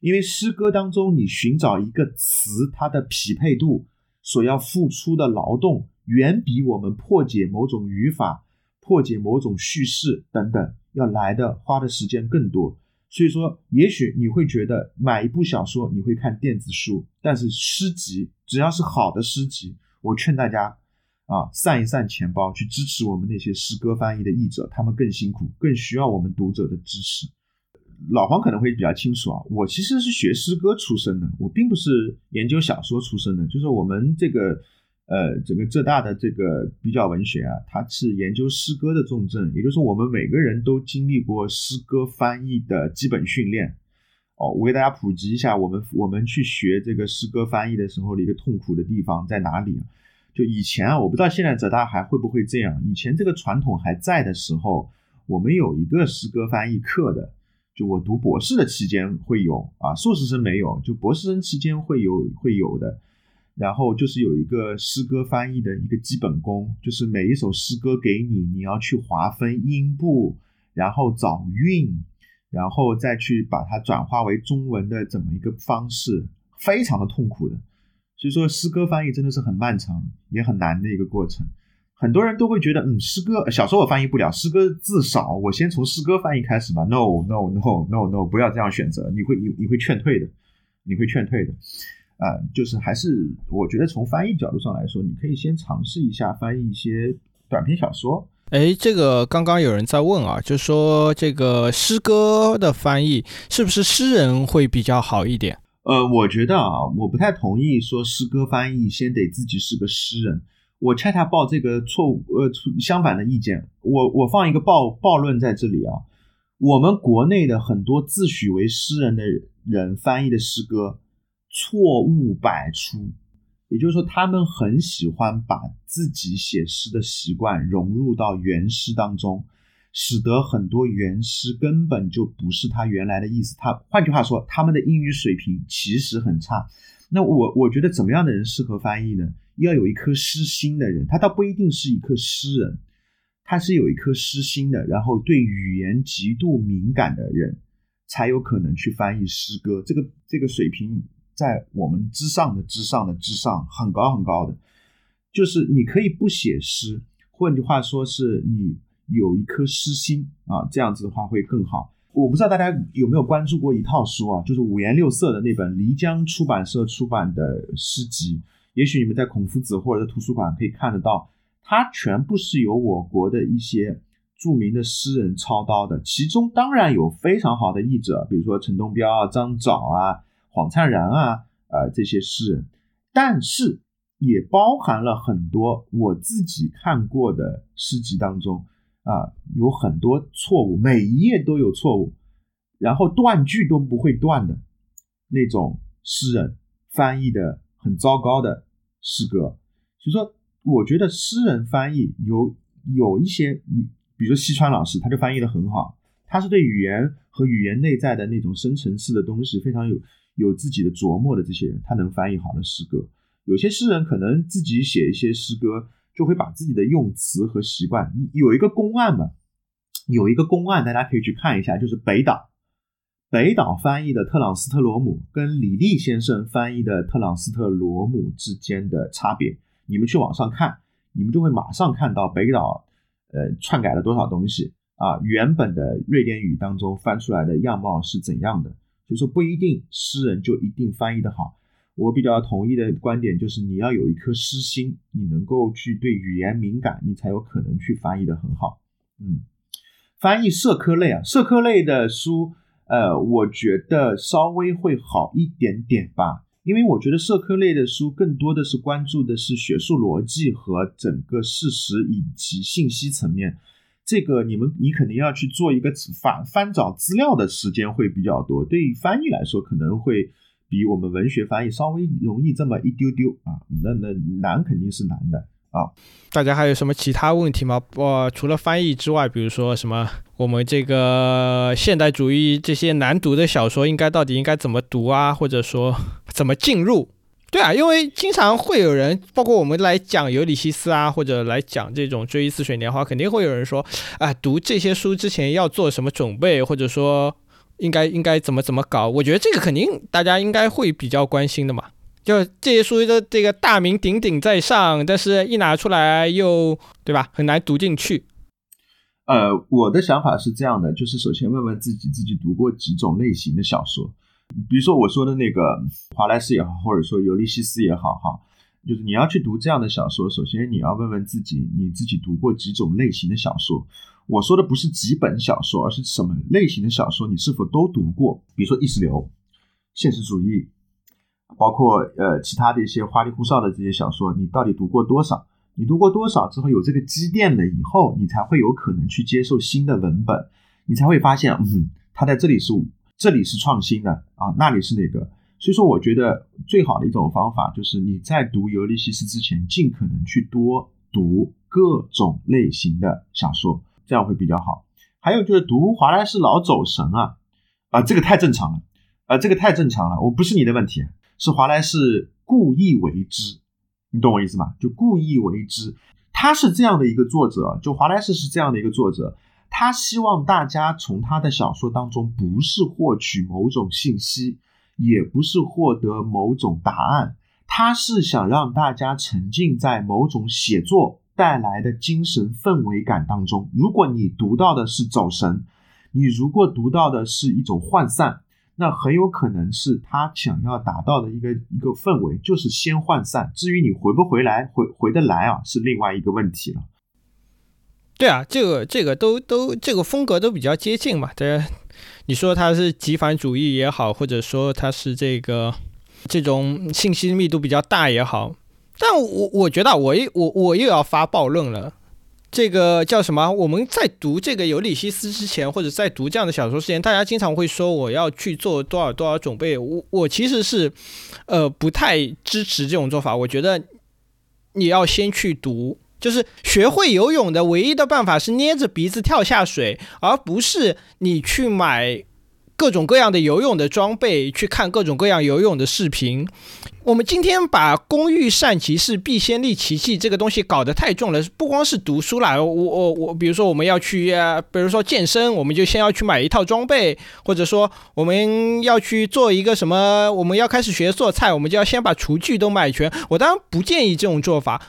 因为诗歌当中，你寻找一个词，它的匹配度所要付出的劳动，远比我们破解某种语法。破解某种叙事等等，要来的花的时间更多。所以说，也许你会觉得买一部小说你会看电子书，但是诗集只要是好的诗集，我劝大家啊，散一散钱包去支持我们那些诗歌翻译的译者，他们更辛苦，更需要我们读者的支持。老黄可能会比较清楚啊，我其实是学诗歌出身的，我并不是研究小说出身的，就是我们这个。呃，整个浙大的这个比较文学啊，它是研究诗歌的重镇，也就是说，我们每个人都经历过诗歌翻译的基本训练。哦，我给大家普及一下，我们我们去学这个诗歌翻译的时候的一个痛苦的地方在哪里？就以前啊，我不知道现在浙大还会不会这样。以前这个传统还在的时候，我们有一个诗歌翻译课的，就我读博士的期间会有啊，硕士生没有，就博士生期间会有会有的。然后就是有一个诗歌翻译的一个基本功，就是每一首诗歌给你，你要去划分音部，然后找韵，然后再去把它转化为中文的怎么一个方式，非常的痛苦的。所以说诗歌翻译真的是很漫长也很难的一个过程。很多人都会觉得，嗯，诗歌小时候我翻译不了，诗歌字少，我先从诗歌翻译开始吧。No No No No No，不要这样选择，你会你你会劝退的，你会劝退的。啊，就是还是我觉得从翻译角度上来说，你可以先尝试一下翻译一些短篇小说。哎，这个刚刚有人在问啊，就说这个诗歌的翻译是不是诗人会比较好一点？呃，我觉得啊，我不太同意说诗歌翻译先得自己是个诗人。我恰恰抱这个错误，呃，相反的意见。我我放一个暴暴论在这里啊，我们国内的很多自诩为诗人的人翻译的诗歌。错误百出，也就是说，他们很喜欢把自己写诗的习惯融入到原诗当中，使得很多原诗根本就不是他原来的意思。他换句话说，他们的英语水平其实很差。那我我觉得怎么样的人适合翻译呢？要有一颗诗心的人，他倒不一定是一颗诗人，他是有一颗诗心的，然后对语言极度敏感的人，才有可能去翻译诗歌。这个这个水平。在我们之上的之上的之上，很高很高的。就是你可以不写诗，换句话说是你有一颗诗心啊，这样子的话会更好。我不知道大家有没有关注过一套书啊，就是五颜六色的那本漓江出版社出版的诗集，也许你们在孔夫子或者在图书馆可以看得到，它全部是由我国的一些著名的诗人操刀的，其中当然有非常好的译者，比如说陈东标啊、张枣啊、黄灿然啊，呃这些诗人，但是也包含了很多我自己看过的诗集当中。啊，有很多错误，每一页都有错误，然后断句都不会断的那种诗人翻译的很糟糕的诗歌。所以说，我觉得诗人翻译有有一些，比如说西川老师，他就翻译的很好，他是对语言和语言内在的那种深层次的东西非常有有自己的琢磨的这些人，他能翻译好的诗歌。有些诗人可能自己写一些诗歌。就会把自己的用词和习惯，有一个公案嘛，有一个公案，大家可以去看一下，就是北岛，北岛翻译的特朗斯特罗姆跟李立先生翻译的特朗斯特罗姆之间的差别，你们去网上看，你们就会马上看到北岛，呃，篡改了多少东西啊，原本的瑞典语当中翻出来的样貌是怎样的，就是说不一定诗人就一定翻译的好。我比较同意的观点就是，你要有一颗诗心，你能够去对语言敏感，你才有可能去翻译的很好。嗯，翻译社科类啊，社科类的书，呃，我觉得稍微会好一点点吧，因为我觉得社科类的书更多的是关注的是学术逻辑和整个事实以及信息层面。这个你们你肯定要去做一个翻翻找资料的时间会比较多，对于翻译来说可能会。比我们文学翻译稍微容易这么一丢丢啊，那那难肯定是难的啊。大家还有什么其他问题吗？不，除了翻译之外，比如说什么我们这个现代主义这些难读的小说，应该到底应该怎么读啊？或者说怎么进入？对啊，因为经常会有人，包括我们来讲尤里西斯啊，或者来讲这种追忆似水年华，肯定会有人说啊，读这些书之前要做什么准备，或者说。应该应该怎么怎么搞？我觉得这个肯定大家应该会比较关心的嘛。就这些书的这个大名鼎鼎在上，但是一拿出来又对吧，很难读进去。呃，我的想法是这样的，就是首先问问自己，自己读过几种类型的小说。比如说我说的那个华莱士也好，或者说尤利西斯也好，哈，就是你要去读这样的小说，首先你要问问自己，你自己读过几种类型的小说。我说的不是几本小说，而是什么类型的小说你是否都读过？比如说意识流、现实主义，包括呃其他的一些花里胡哨的这些小说，你到底读过多少？你读过多少之后有这个积淀了以后，你才会有可能去接受新的文本，你才会发现，嗯，它在这里是这里是创新的啊，那里是哪个？所以说，我觉得最好的一种方法就是你在读《尤利西斯》之前，尽可能去多读各种类型的小说。这样会比较好。还有就是读华莱士老走神啊，啊，这个太正常了，啊，这个太正常了。我不是你的问题，是华莱士故意为之，你懂我意思吗？就故意为之。他是这样的一个作者，就华莱士是这样的一个作者，他希望大家从他的小说当中不是获取某种信息，也不是获得某种答案，他是想让大家沉浸在某种写作。带来的精神氛围感当中，如果你读到的是走神，你如果读到的是一种涣散，那很有可能是他想要达到的一个一个氛围，就是先涣散。至于你回不回来，回回得来啊，是另外一个问题了。对啊，这个这个都都这个风格都比较接近嘛。对，你说他是极繁主义也好，或者说他是这个这种信息密度比较大也好。但我我觉得我又我我又要发暴论了，这个叫什么？我们在读这个尤里西斯之前，或者在读这样的小说之前，大家经常会说我要去做多少多少准备。我我其实是，呃，不太支持这种做法。我觉得你要先去读，就是学会游泳的唯一的办法是捏着鼻子跳下水，而不是你去买各种各样的游泳的装备，去看各种各样游泳的视频。我们今天把“工欲善其事，必先利其器”这个东西搞得太重了，不光是读书啦，我我我，比如说我们要去，比如说健身，我们就先要去买一套装备，或者说我们要去做一个什么，我们要开始学做菜，我们就要先把厨具都买全。我当然不建议这种做法，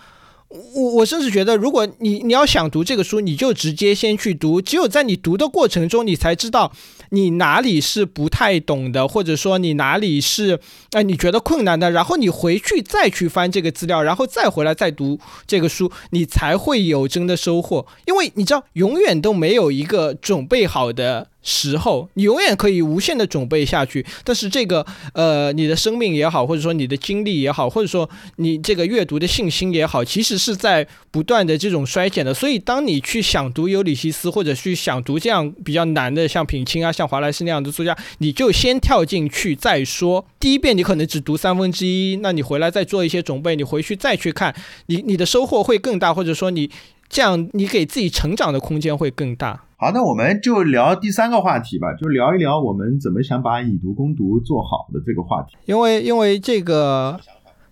我我甚至觉得，如果你你要想读这个书，你就直接先去读。只有在你读的过程中，你才知道你哪里是不太懂的，或者说你哪里是哎你觉得困难的，然后你回去再去翻这个资料，然后再回来再读这个书，你才会有真的收获。因为你知道，永远都没有一个准备好的。时候，你永远可以无限的准备下去，但是这个呃，你的生命也好，或者说你的经历也好，或者说你这个阅读的信心也好，其实是在不断的这种衰减的。所以，当你去想读尤里西斯，或者去想读这样比较难的，像品清啊、像华莱士那样的作家，你就先跳进去再说。第一遍你可能只读三分之一，那你回来再做一些准备，你回去再去看，你你的收获会更大，或者说你这样你给自己成长的空间会更大。好，那我们就聊第三个话题吧，就聊一聊我们怎么想把以毒攻毒做好的这个话题。因为，因为这个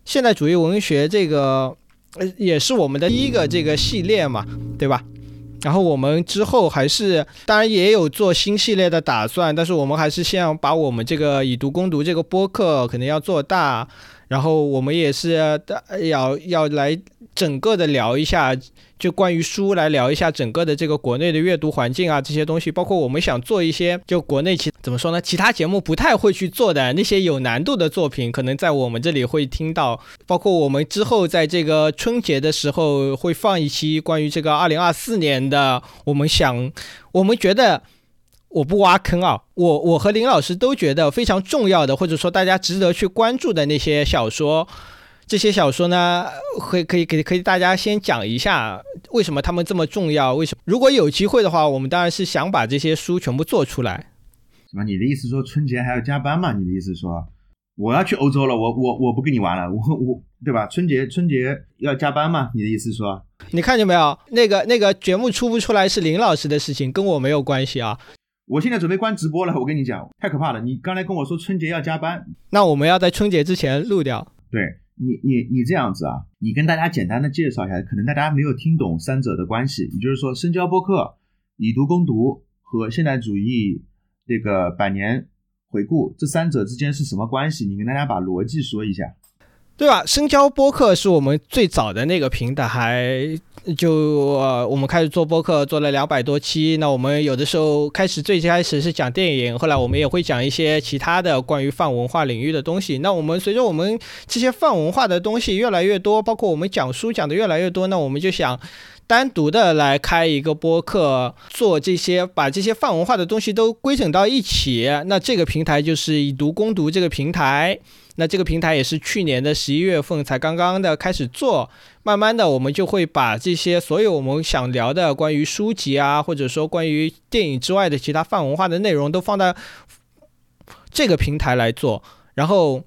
现代主义文学这个呃也是我们的第一个这个系列嘛，对吧？然后我们之后还是当然也有做新系列的打算，但是我们还是先把我们这个以毒攻毒这个播客可能要做大，然后我们也是要要来整个的聊一下。就关于书来聊一下整个的这个国内的阅读环境啊，这些东西，包括我们想做一些就国内其怎么说呢？其他节目不太会去做的那些有难度的作品，可能在我们这里会听到。包括我们之后在这个春节的时候会放一期关于这个二零二四年的，我们想，我们觉得我不挖坑啊，我我和林老师都觉得非常重要的，或者说大家值得去关注的那些小说。这些小说呢，会可以给可以大家先讲一下为什么他们这么重要？为什么？如果有机会的话，我们当然是想把这些书全部做出来。什么？你的意思说春节还要加班吗？你的意思说我要去欧洲了，我我我不跟你玩了，我我对吧？春节春节要加班吗？你的意思说？你看见没有？那个那个节目出不出来是林老师的事情，跟我没有关系啊。我现在准备关直播了，我跟你讲，太可怕了。你刚才跟我说春节要加班，那我们要在春节之前录掉。对。你你你这样子啊，你跟大家简单的介绍一下，可能大家没有听懂三者的关系，也就是说，深交播客、以读攻读和现代主义这个百年回顾这三者之间是什么关系？你跟大家把逻辑说一下。对吧？深交播客是我们最早的那个平台，还就我们开始做播客做了两百多期。那我们有的时候开始最开始是讲电影，后来我们也会讲一些其他的关于泛文化领域的东西。那我们随着我们这些泛文化的东西越来越多，包括我们讲书讲的越来越多，那我们就想单独的来开一个播客，做这些把这些泛文化的东西都规整到一起。那这个平台就是以读攻读这个平台。那这个平台也是去年的十一月份才刚刚的开始做，慢慢的我们就会把这些所有我们想聊的关于书籍啊，或者说关于电影之外的其他泛文化的内容都放在这个平台来做。然后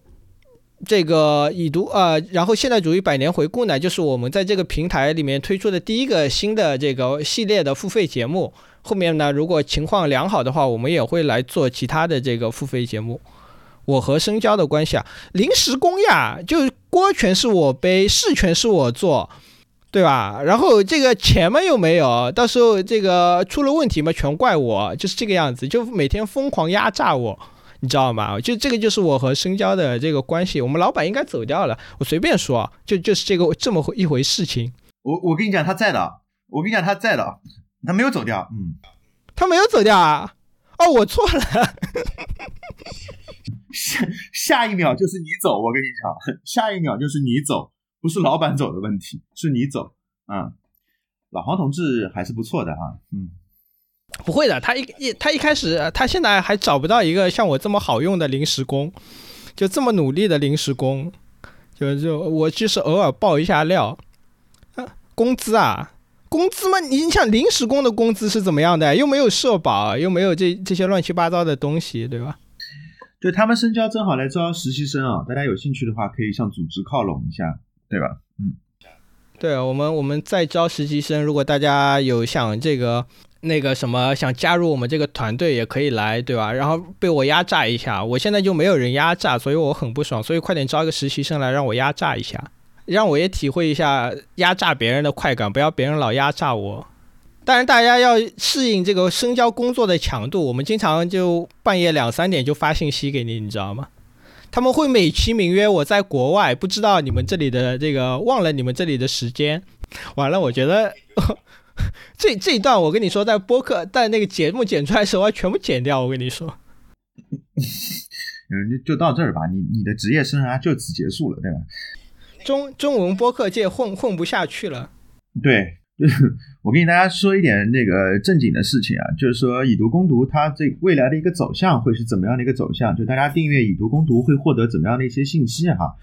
这个已读呃，然后现代主义百年回顾呢，就是我们在这个平台里面推出的第一个新的这个系列的付费节目。后面呢，如果情况良好的话，我们也会来做其他的这个付费节目。我和深交的关系啊，临时工呀，就锅全是我背，事全是我做，对吧？然后这个钱嘛又没有，到时候这个出了问题嘛，全怪我，就是这个样子，就每天疯狂压榨我，你知道吗？就这个就是我和深交的这个关系。我们老板应该走掉了，我随便说，就就是这个这么一回事情。我我跟你讲他在的，我跟你讲他在的，他没有走掉，嗯，他没有走掉啊？哦，我错了。下下一秒就是你走，我跟你讲，下一秒就是你走，不是老板走的问题，是你走。嗯，老黄同志还是不错的啊。嗯，不会的，他一一他一开始，他现在还找不到一个像我这么好用的临时工，就这么努力的临时工，就就我就是偶尔爆一下料。啊，工资啊，工资嘛，你像临时工的工资是怎么样的？又没有社保，又没有这这些乱七八糟的东西，对吧？对他们深交正好来招实习生啊，大家有兴趣的话可以向组织靠拢一下，对吧？嗯，对我们我们在招实习生，如果大家有想这个那个什么想加入我们这个团队，也可以来，对吧？然后被我压榨一下，我现在就没有人压榨，所以我很不爽，所以快点招一个实习生来让我压榨一下，让我也体会一下压榨别人的快感，不要别人老压榨我。当然，大家要适应这个深交工作的强度。我们经常就半夜两三点就发信息给你，你知道吗？他们会美其名曰我在国外，不知道你们这里的这个，忘了你们这里的时间。完了，我觉得 这这一段我跟你说，在播客在那个节目剪出来的时候，要全部剪掉。我跟你说，嗯，就就到这儿吧，你你的职业生涯就此结束了，对吧？中中文播客界混混不下去了。对，就 是我跟大家说一点那个正经的事情啊，就是说以毒攻毒它这未来的一个走向会是怎么样的一个走向？就大家订阅以毒攻毒会获得怎么样的一些信息哈？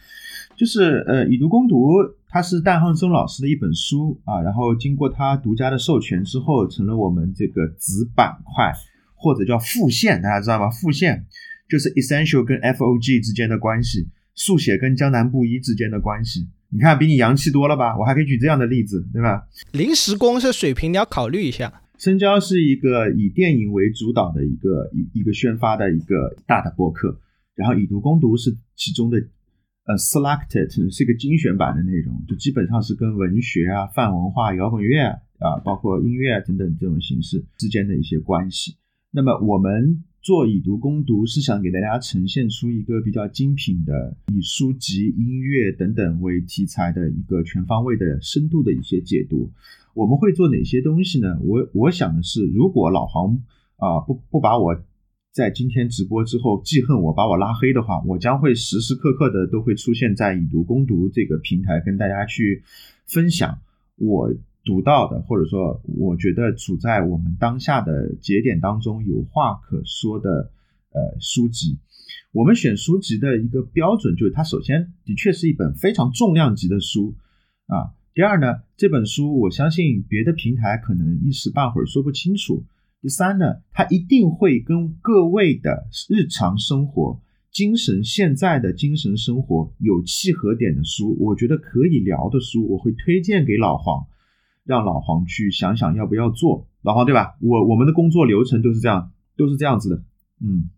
就是呃，以读攻读它是戴汉松老师的一本书啊，然后经过他独家的授权之后，成了我们这个子板块或者叫副线，大家知道吗？副线就是 essential 跟 FOG 之间的关系，速写跟江南布衣之间的关系。你看，比你洋气多了吧？我还可以举这样的例子，对吧？临时工是水平，你要考虑一下。深交是一个以电影为主导的一个一一个宣发的一个大的博客，然后以读攻读是其中的。呃，selected 是一个精选版的内容，就基本上是跟文学啊、泛文化、摇滚乐啊，包括音乐等等这种形式之间的一些关系。那么我们做以读攻读，是想给大家呈现出一个比较精品的，以书籍、音乐等等为题材的一个全方位的、深度的一些解读。我们会做哪些东西呢？我我想的是，如果老黄啊不不把我。在今天直播之后记恨我把我拉黑的话，我将会时时刻刻的都会出现在以读攻读这个平台，跟大家去分享我读到的，或者说我觉得处在我们当下的节点当中有话可说的呃书籍。我们选书籍的一个标准就是，它首先的确是一本非常重量级的书啊。第二呢，这本书我相信别的平台可能一时半会儿说不清楚。第三呢，它一定会跟各位的日常生活、精神现在的精神生活有契合点的书，我觉得可以聊的书，我会推荐给老黄，让老黄去想想要不要做。老黄对吧？我我们的工作流程都是这样，都是这样子的。嗯，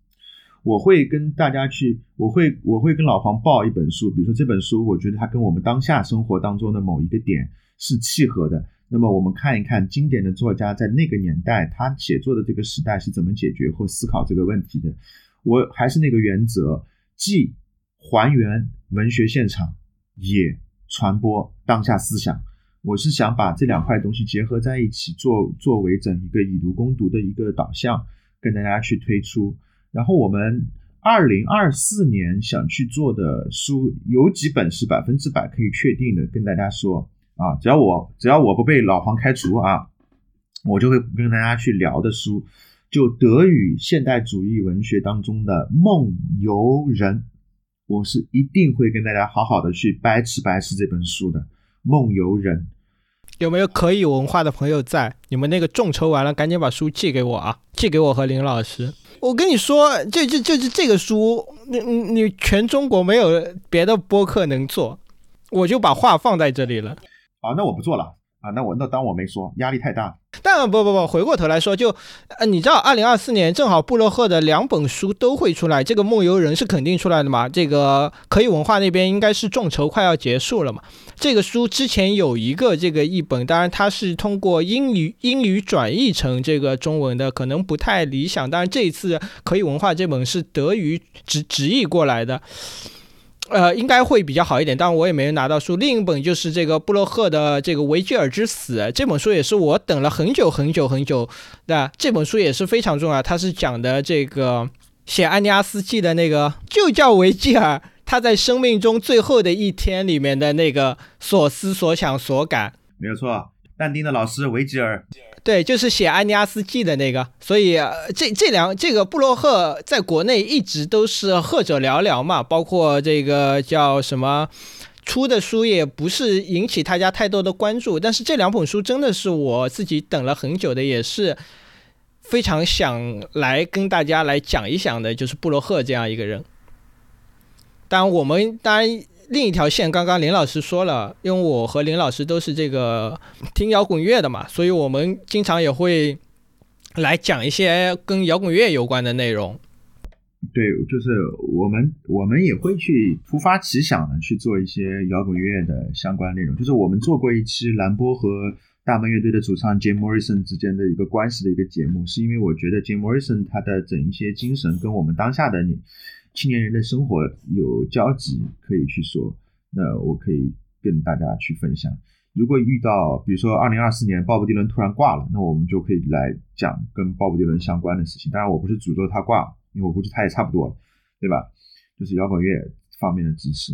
我会跟大家去，我会我会跟老黄报一本书，比如说这本书，我觉得它跟我们当下生活当中的某一个点是契合的。那么我们看一看经典的作家在那个年代他写作的这个时代是怎么解决或思考这个问题的。我还是那个原则，既还原文学现场，也传播当下思想。我是想把这两块东西结合在一起，做作为整一个以读攻读的一个导向，跟大家去推出。然后我们二零二四年想去做的书有几本是百分之百可以确定的，跟大家说。啊，只要我只要我不被老黄开除啊，我就会跟大家去聊的书，就德语现代主义文学当中的梦游人，我是一定会跟大家好好的去掰扯掰扯这本书的梦游人。有没有可以文化的朋友在？你们那个众筹完了，赶紧把书寄给我啊，寄给我和林老师。我跟你说，这这这这这个书，你你你全中国没有别的播客能做，我就把话放在这里了。啊，那我不做了啊，那我那当我没说，压力太大。但不不不，回过头来说，就呃，你知道，二零二四年正好布洛赫的两本书都会出来，这个梦游人是肯定出来的嘛？这个可以文化那边应该是众筹快要结束了嘛？这个书之前有一个这个译本，当然它是通过英语英语转译成这个中文的，可能不太理想。当然这一次可以文化这本是德语直直译过来的。呃，应该会比较好一点，但我也没有拿到书。另一本就是这个布洛赫的这个《维吉尔之死》，这本书也是我等了很久很久很久的。这本书也是非常重要，它是讲的这个写《安尼亚斯记》的那个，就叫维吉尔，他在生命中最后的一天里面的那个所思所想所感。没有错，但丁的老师维吉尔。对，就是写《安尼亚斯记》的那个，所以这这两这个布洛赫在国内一直都是赫者寥寥嘛，包括这个叫什么出的书也不是引起大家太多的关注，但是这两本书真的是我自己等了很久的，也是非常想来跟大家来讲一讲的，就是布洛赫这样一个人。当然，我们当然。另一条线，刚刚林老师说了，因为我和林老师都是这个听摇滚乐的嘛，所以我们经常也会来讲一些跟摇滚乐有关的内容。对，就是我们我们也会去突发奇想的去做一些摇滚乐的相关内容。就是我们做过一期兰波和大门乐队的主唱 Jim Morrison 之间的一个关系的一个节目，是因为我觉得 Jim Morrison 他的整一些精神跟我们当下的你。青年人的生活有交集可以去说，那我可以跟大家去分享。如果遇到比如说二零二四年鲍勃迪伦突然挂了，那我们就可以来讲跟鲍勃迪伦相关的事情。当然，我不是诅咒他挂，因为我估计他也差不多了，对吧？就是摇滚乐方面的知识。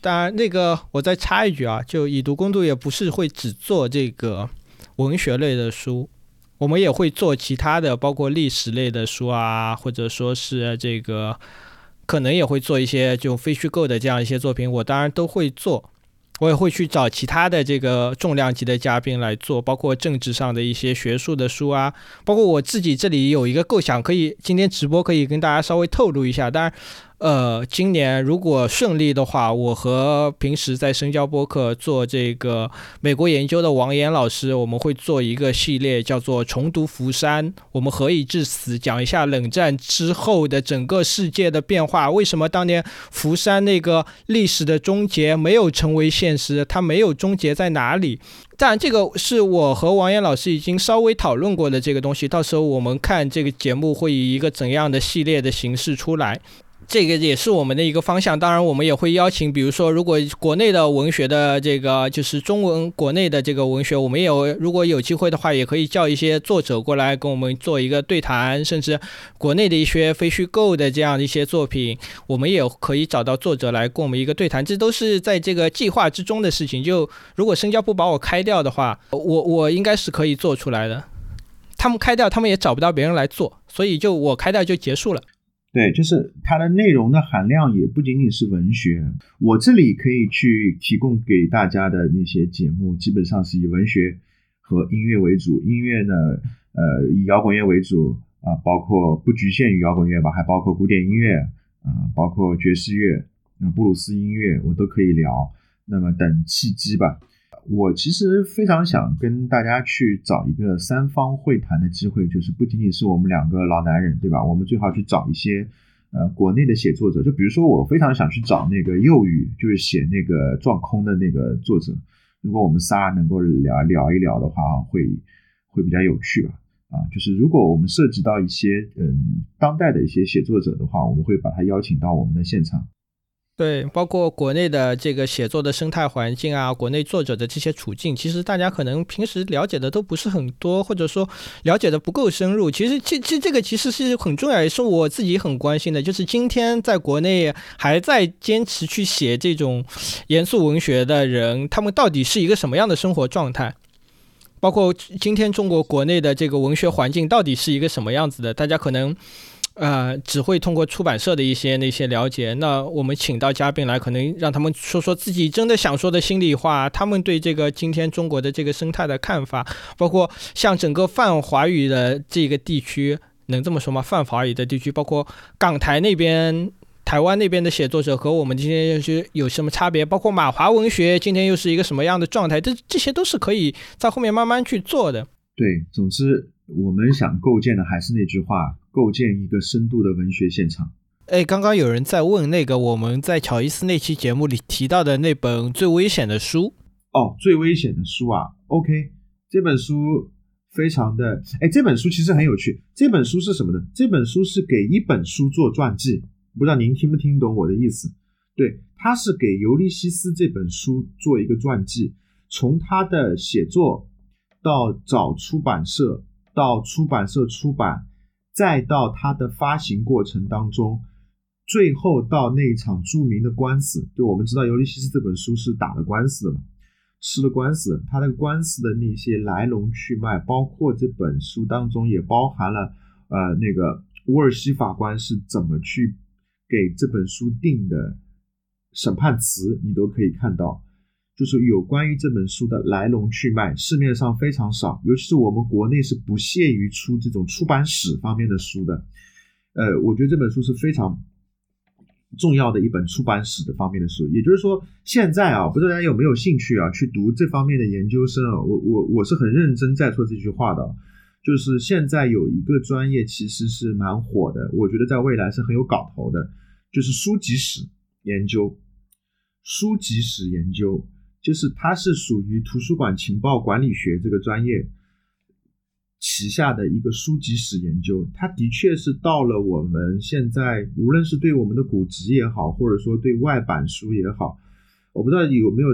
当然，那个我再插一句啊，就以毒攻毒也不是会只做这个文学类的书，我们也会做其他的，包括历史类的书啊，或者说是这个可能也会做一些就非虚构的这样一些作品，我当然都会做。我也会去找其他的这个重量级的嘉宾来做，包括政治上的一些学术的书啊，包括我自己这里有一个构想，可以今天直播可以跟大家稍微透露一下，当然。呃，今年如果顺利的话，我和平时在深交播客做这个美国研究的王岩老师，我们会做一个系列，叫做《重读福山》，我们何以至死，讲一下冷战之后的整个世界的变化，为什么当年福山那个历史的终结没有成为现实，它没有终结在哪里？但，这个是我和王岩老师已经稍微讨论过的这个东西，到时候我们看这个节目会以一个怎样的系列的形式出来。这个也是我们的一个方向，当然我们也会邀请，比如说如果国内的文学的这个就是中文国内的这个文学，我们也有如果有机会的话，也可以叫一些作者过来跟我们做一个对谈，甚至国内的一些非虚构的这样的一些作品，我们也可以找到作者来跟我们一个对谈，这都是在这个计划之中的事情。就如果深交不把我开掉的话，我我应该是可以做出来的。他们开掉，他们也找不到别人来做，所以就我开掉就结束了。对，就是它的内容的含量也不仅仅是文学。我这里可以去提供给大家的那些节目，基本上是以文学和音乐为主。音乐呢，呃，以摇滚乐为主啊，包括不局限于摇滚乐吧，还包括古典音乐啊，包括爵士乐、布鲁斯音乐，我都可以聊。那么等契机吧。我其实非常想跟大家去找一个三方会谈的机会，就是不仅仅是我们两个老男人，对吧？我们最好去找一些呃国内的写作者，就比如说我非常想去找那个右语，就是写那个撞空的那个作者。如果我们仨能够聊聊一聊的话，会会比较有趣吧？啊，就是如果我们涉及到一些嗯当代的一些写作者的话，我们会把他邀请到我们的现场。对，包括国内的这个写作的生态环境啊，国内作者的这些处境，其实大家可能平时了解的都不是很多，或者说了解的不够深入。其实，这这这个其实是很重要，也是我自己很关心的。就是今天在国内还在坚持去写这种严肃文学的人，他们到底是一个什么样的生活状态？包括今天中国国内的这个文学环境到底是一个什么样子的？大家可能。呃，只会通过出版社的一些那些了解。那我们请到嘉宾来，可能让他们说说自己真的想说的心里话，他们对这个今天中国的这个生态的看法，包括像整个泛华语的这个地区，能这么说吗？泛华语的地区，包括港台那边、台湾那边的写作者和我们今天又是有什么差别？包括马华文学今天又是一个什么样的状态？这这些都是可以在后面慢慢去做的。对，总之我们想构建的还是那句话。构建一个深度的文学现场。哎，刚刚有人在问那个我们在乔伊斯那期节目里提到的那本最危险的书。哦，最危险的书啊，OK，这本书非常的，哎，这本书其实很有趣。这本书是什么呢？这本书是给一本书做传记，不知道您听不听懂我的意思？对，他是给《尤利西斯》这本书做一个传记，从他的写作到找出版社，到出版社出版。再到它的发行过程当中，最后到那场著名的官司，就我们知道《尤利西斯》这本书是打了官司的嘛，吃了官司，他那个官司的那些来龙去脉，包括这本书当中也包含了，呃，那个沃尔西法官是怎么去给这本书定的审判词，你都可以看到。就是有关于这本书的来龙去脉，市面上非常少，尤其是我们国内是不屑于出这种出版史方面的书的。呃，我觉得这本书是非常重要的一本出版史的方面的书。也就是说，现在啊，不知道大家有没有兴趣啊，去读这方面的研究生啊？我我我是很认真在说这句话的。就是现在有一个专业其实是蛮火的，我觉得在未来是很有搞头的，就是书籍史研究，书籍史研究。就是它是属于图书馆情报管理学这个专业旗下的一个书籍史研究，它的确是到了我们现在，无论是对我们的古籍也好，或者说对外版书也好，我不知道有没有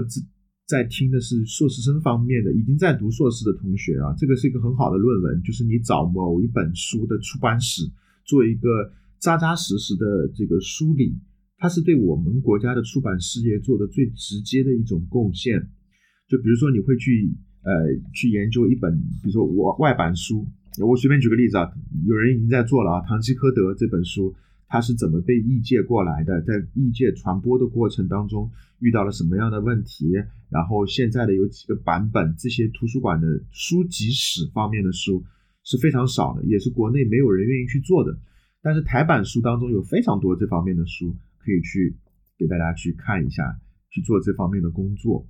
在听的是硕士生方面的，已经在读硕士的同学啊，这个是一个很好的论文，就是你找某一本书的出版史，做一个扎扎实实的这个梳理，它是对我们国家的出版事业做的最直接的一种贡献。就比如说，你会去呃去研究一本，比如说外外版书，我随便举个例子啊，有人已经在做了啊，《唐吉诃德》这本书。它是怎么被译介过来的？在译介传播的过程当中遇到了什么样的问题？然后现在的有几个版本？这些图书馆的书籍史方面的书是非常少的，也是国内没有人愿意去做的。但是台版书当中有非常多这方面的书可以去给大家去看一下，去做这方面的工作。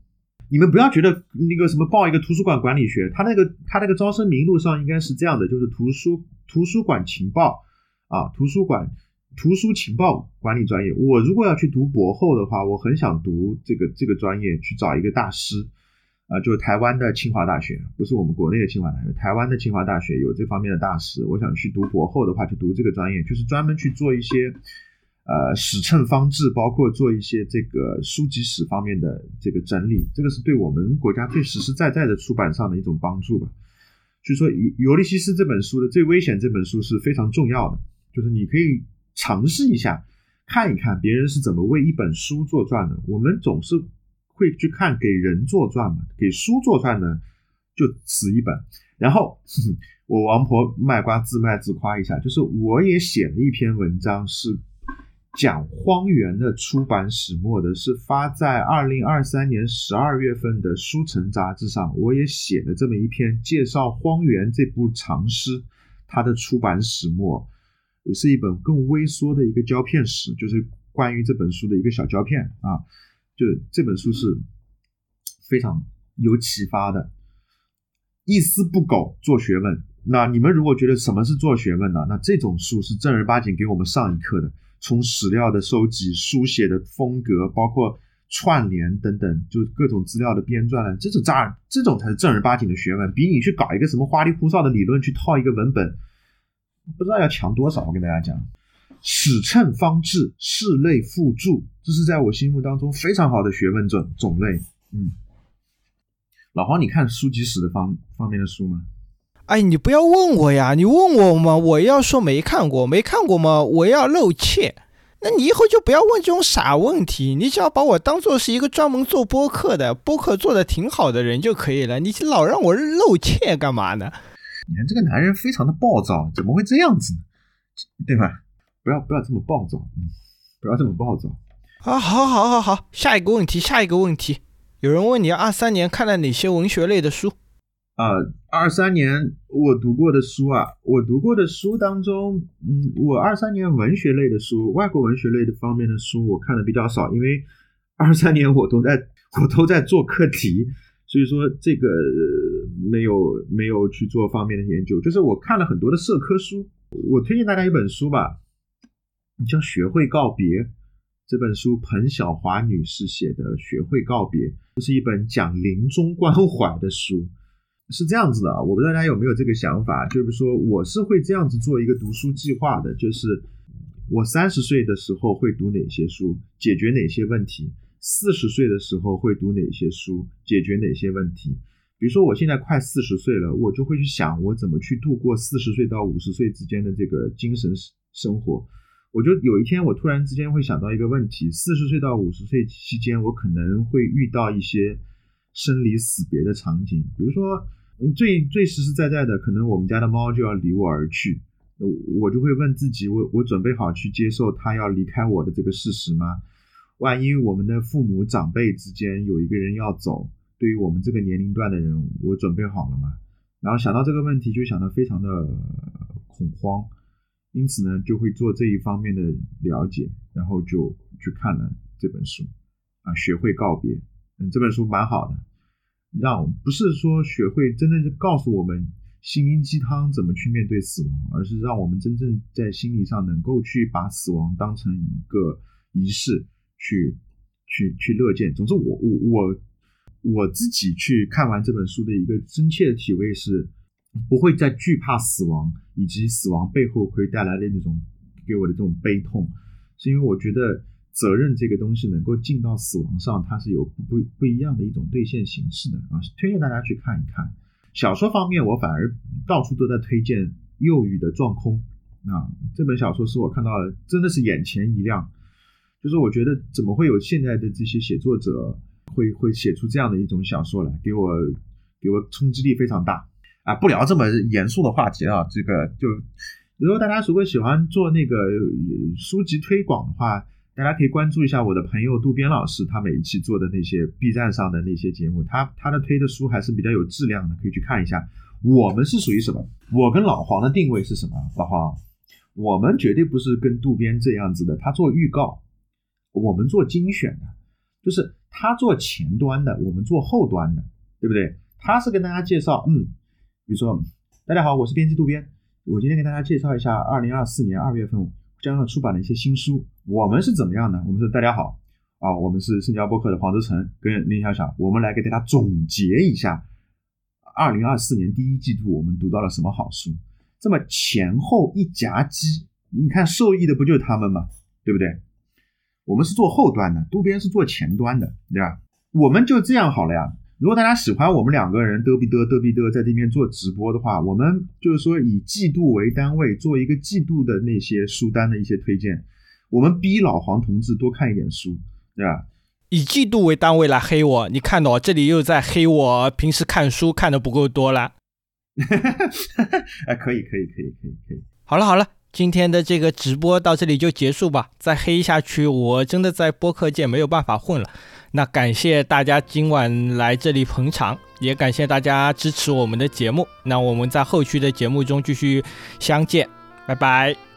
你们不要觉得那个什么报一个图书馆管理学，他那个他那个招生名录上应该是这样的，就是图书图书馆情报啊，图书馆。图书情报管理专业，我如果要去读博后的话，我很想读这个这个专业，去找一个大师，啊，就是台湾的清华大学，不是我们国内的清华大学，台湾的清华大学有这方面的大师。我想去读博后的话，去读这个专业，就是专门去做一些，呃，史称方志，包括做一些这个书籍史方面的这个整理，这个是对我们国家最实实在在的出版上的一种帮助吧。所以说，尤尤利西斯这本书的最危险这本书是非常重要的，就是你可以。尝试一下，看一看别人是怎么为一本书做传的。我们总是会去看给人做传嘛，给书做传呢就此一本。然后 我王婆卖瓜自卖自夸一下，就是我也写了一篇文章，是讲荒原的出版始末的，是发在二零二三年十二月份的书城杂志上。我也写了这么一篇介绍《荒原》这部长诗它的出版始末。是一本更微缩的一个胶片史，就是关于这本书的一个小胶片啊。就这本书是非常有启发的，一丝不苟做学问。那你们如果觉得什么是做学问呢？那这种书是正儿八经给我们上一课的。从史料的收集、书写的风格，包括串联等等，就各种资料的编撰，这是正这种才是正儿八经的学问，比你去搞一个什么花里胡哨的理论去套一个文本。不知道要强多少，我跟大家讲，史称方志，室类附注，这是在我心目当中非常好的学问种种类。嗯，老黄，你看书籍史的方方面的书吗？哎，你不要问我呀，你问我嘛，我要说没看过，没看过嘛，我要露怯。那你以后就不要问这种傻问题，你只要把我当做是一个专门做播客的，播客做的挺好的人就可以了。你老让我露怯干嘛呢？你看这个男人非常的暴躁，怎么会这样子？对吧？不要不要这么暴躁，嗯，不要这么暴躁。啊，好，好，好，好，下一个问题，下一个问题，有人问你二三年看了哪些文学类的书？啊，二三年我读过的书啊，我读过的书当中，嗯，我二三年文学类的书，外国文学类的方面的书我看的比较少，因为二三年我都在我都在做课题。所以说这个没有没有去做方面的研究，就是我看了很多的社科书，我推荐大家一本书吧，叫《学会告别》这本书，彭晓华女士写的《学会告别》，这是一本讲临终关怀的书。是这样子的啊，我不知道大家有没有这个想法，就是说我是会这样子做一个读书计划的，就是我三十岁的时候会读哪些书，解决哪些问题。四十岁的时候会读哪些书，解决哪些问题？比如说我现在快四十岁了，我就会去想我怎么去度过四十岁到五十岁之间的这个精神生活。我就有一天，我突然之间会想到一个问题：四十岁到五十岁期间，我可能会遇到一些生离死别的场景。比如说，最最实实在在的，可能我们家的猫就要离我而去，我就会问自己：我我准备好去接受它要离开我的这个事实吗？万一我们的父母长辈之间有一个人要走，对于我们这个年龄段的人，我准备好了吗？然后想到这个问题，就想到非常的恐慌，因此呢，就会做这一方面的了解，然后就去看了这本书啊，学会告别。嗯，这本书蛮好的，让不是说学会真正是告诉我们心灵鸡汤怎么去面对死亡，而是让我们真正在心理上能够去把死亡当成一个仪式。去去去乐见。总之，我我我我自己去看完这本书的一个真切的体会是，不会再惧怕死亡以及死亡背后会带来的那种给我的这种悲痛，是因为我觉得责任这个东西能够进到死亡上，它是有不不一样的一种兑现形式的啊，推荐大家去看一看。小说方面，我反而到处都在推荐右宇的《撞空》啊，这本小说是我看到的真的是眼前一亮，就是我觉得怎么会有现在的这些写作者会会写出这样的一种小说来，给我给我冲击力非常大啊！不聊这么严肃的话题啊，这个就如果大家如果喜欢做那个书籍推广的话。大家可以关注一下我的朋友渡边老师，他每一期做的那些 B 站上的那些节目，他他的推的书还是比较有质量的，可以去看一下。我们是属于什么？我跟老黄的定位是什么？老黄，我们绝对不是跟渡边这样子的，他做预告，我们做精选的，就是他做前端的，我们做后端的，对不对？他是跟大家介绍，嗯，比如说，大家好，我是编辑渡边，我今天给大家介绍一下二零二四年二月份。将要出版的一些新书，我们是怎么样呢？我们说大家好啊，我们是深交播客的黄志成跟林小小，我们来给大家总结一下二零二四年第一季度我们读到了什么好书。这么前后一夹击，你看受益的不就是他们吗？对不对？我们是做后端的，渡边是做前端的，对吧？我们就这样好了呀。如果大家喜欢我们两个人嘚逼嘚嘚逼嘚在这边做直播的话，我们就是说以季度为单位做一个季度的那些书单的一些推荐，我们逼老黄同志多看一点书，对吧？以季度为单位来黑我，你看到这里又在黑我平时看书看的不够多了。哎，可以可以可以可以可以。好了好了。今天的这个直播到这里就结束吧，再黑下去我真的在播客界没有办法混了。那感谢大家今晚来这里捧场，也感谢大家支持我们的节目。那我们在后续的节目中继续相见，拜拜。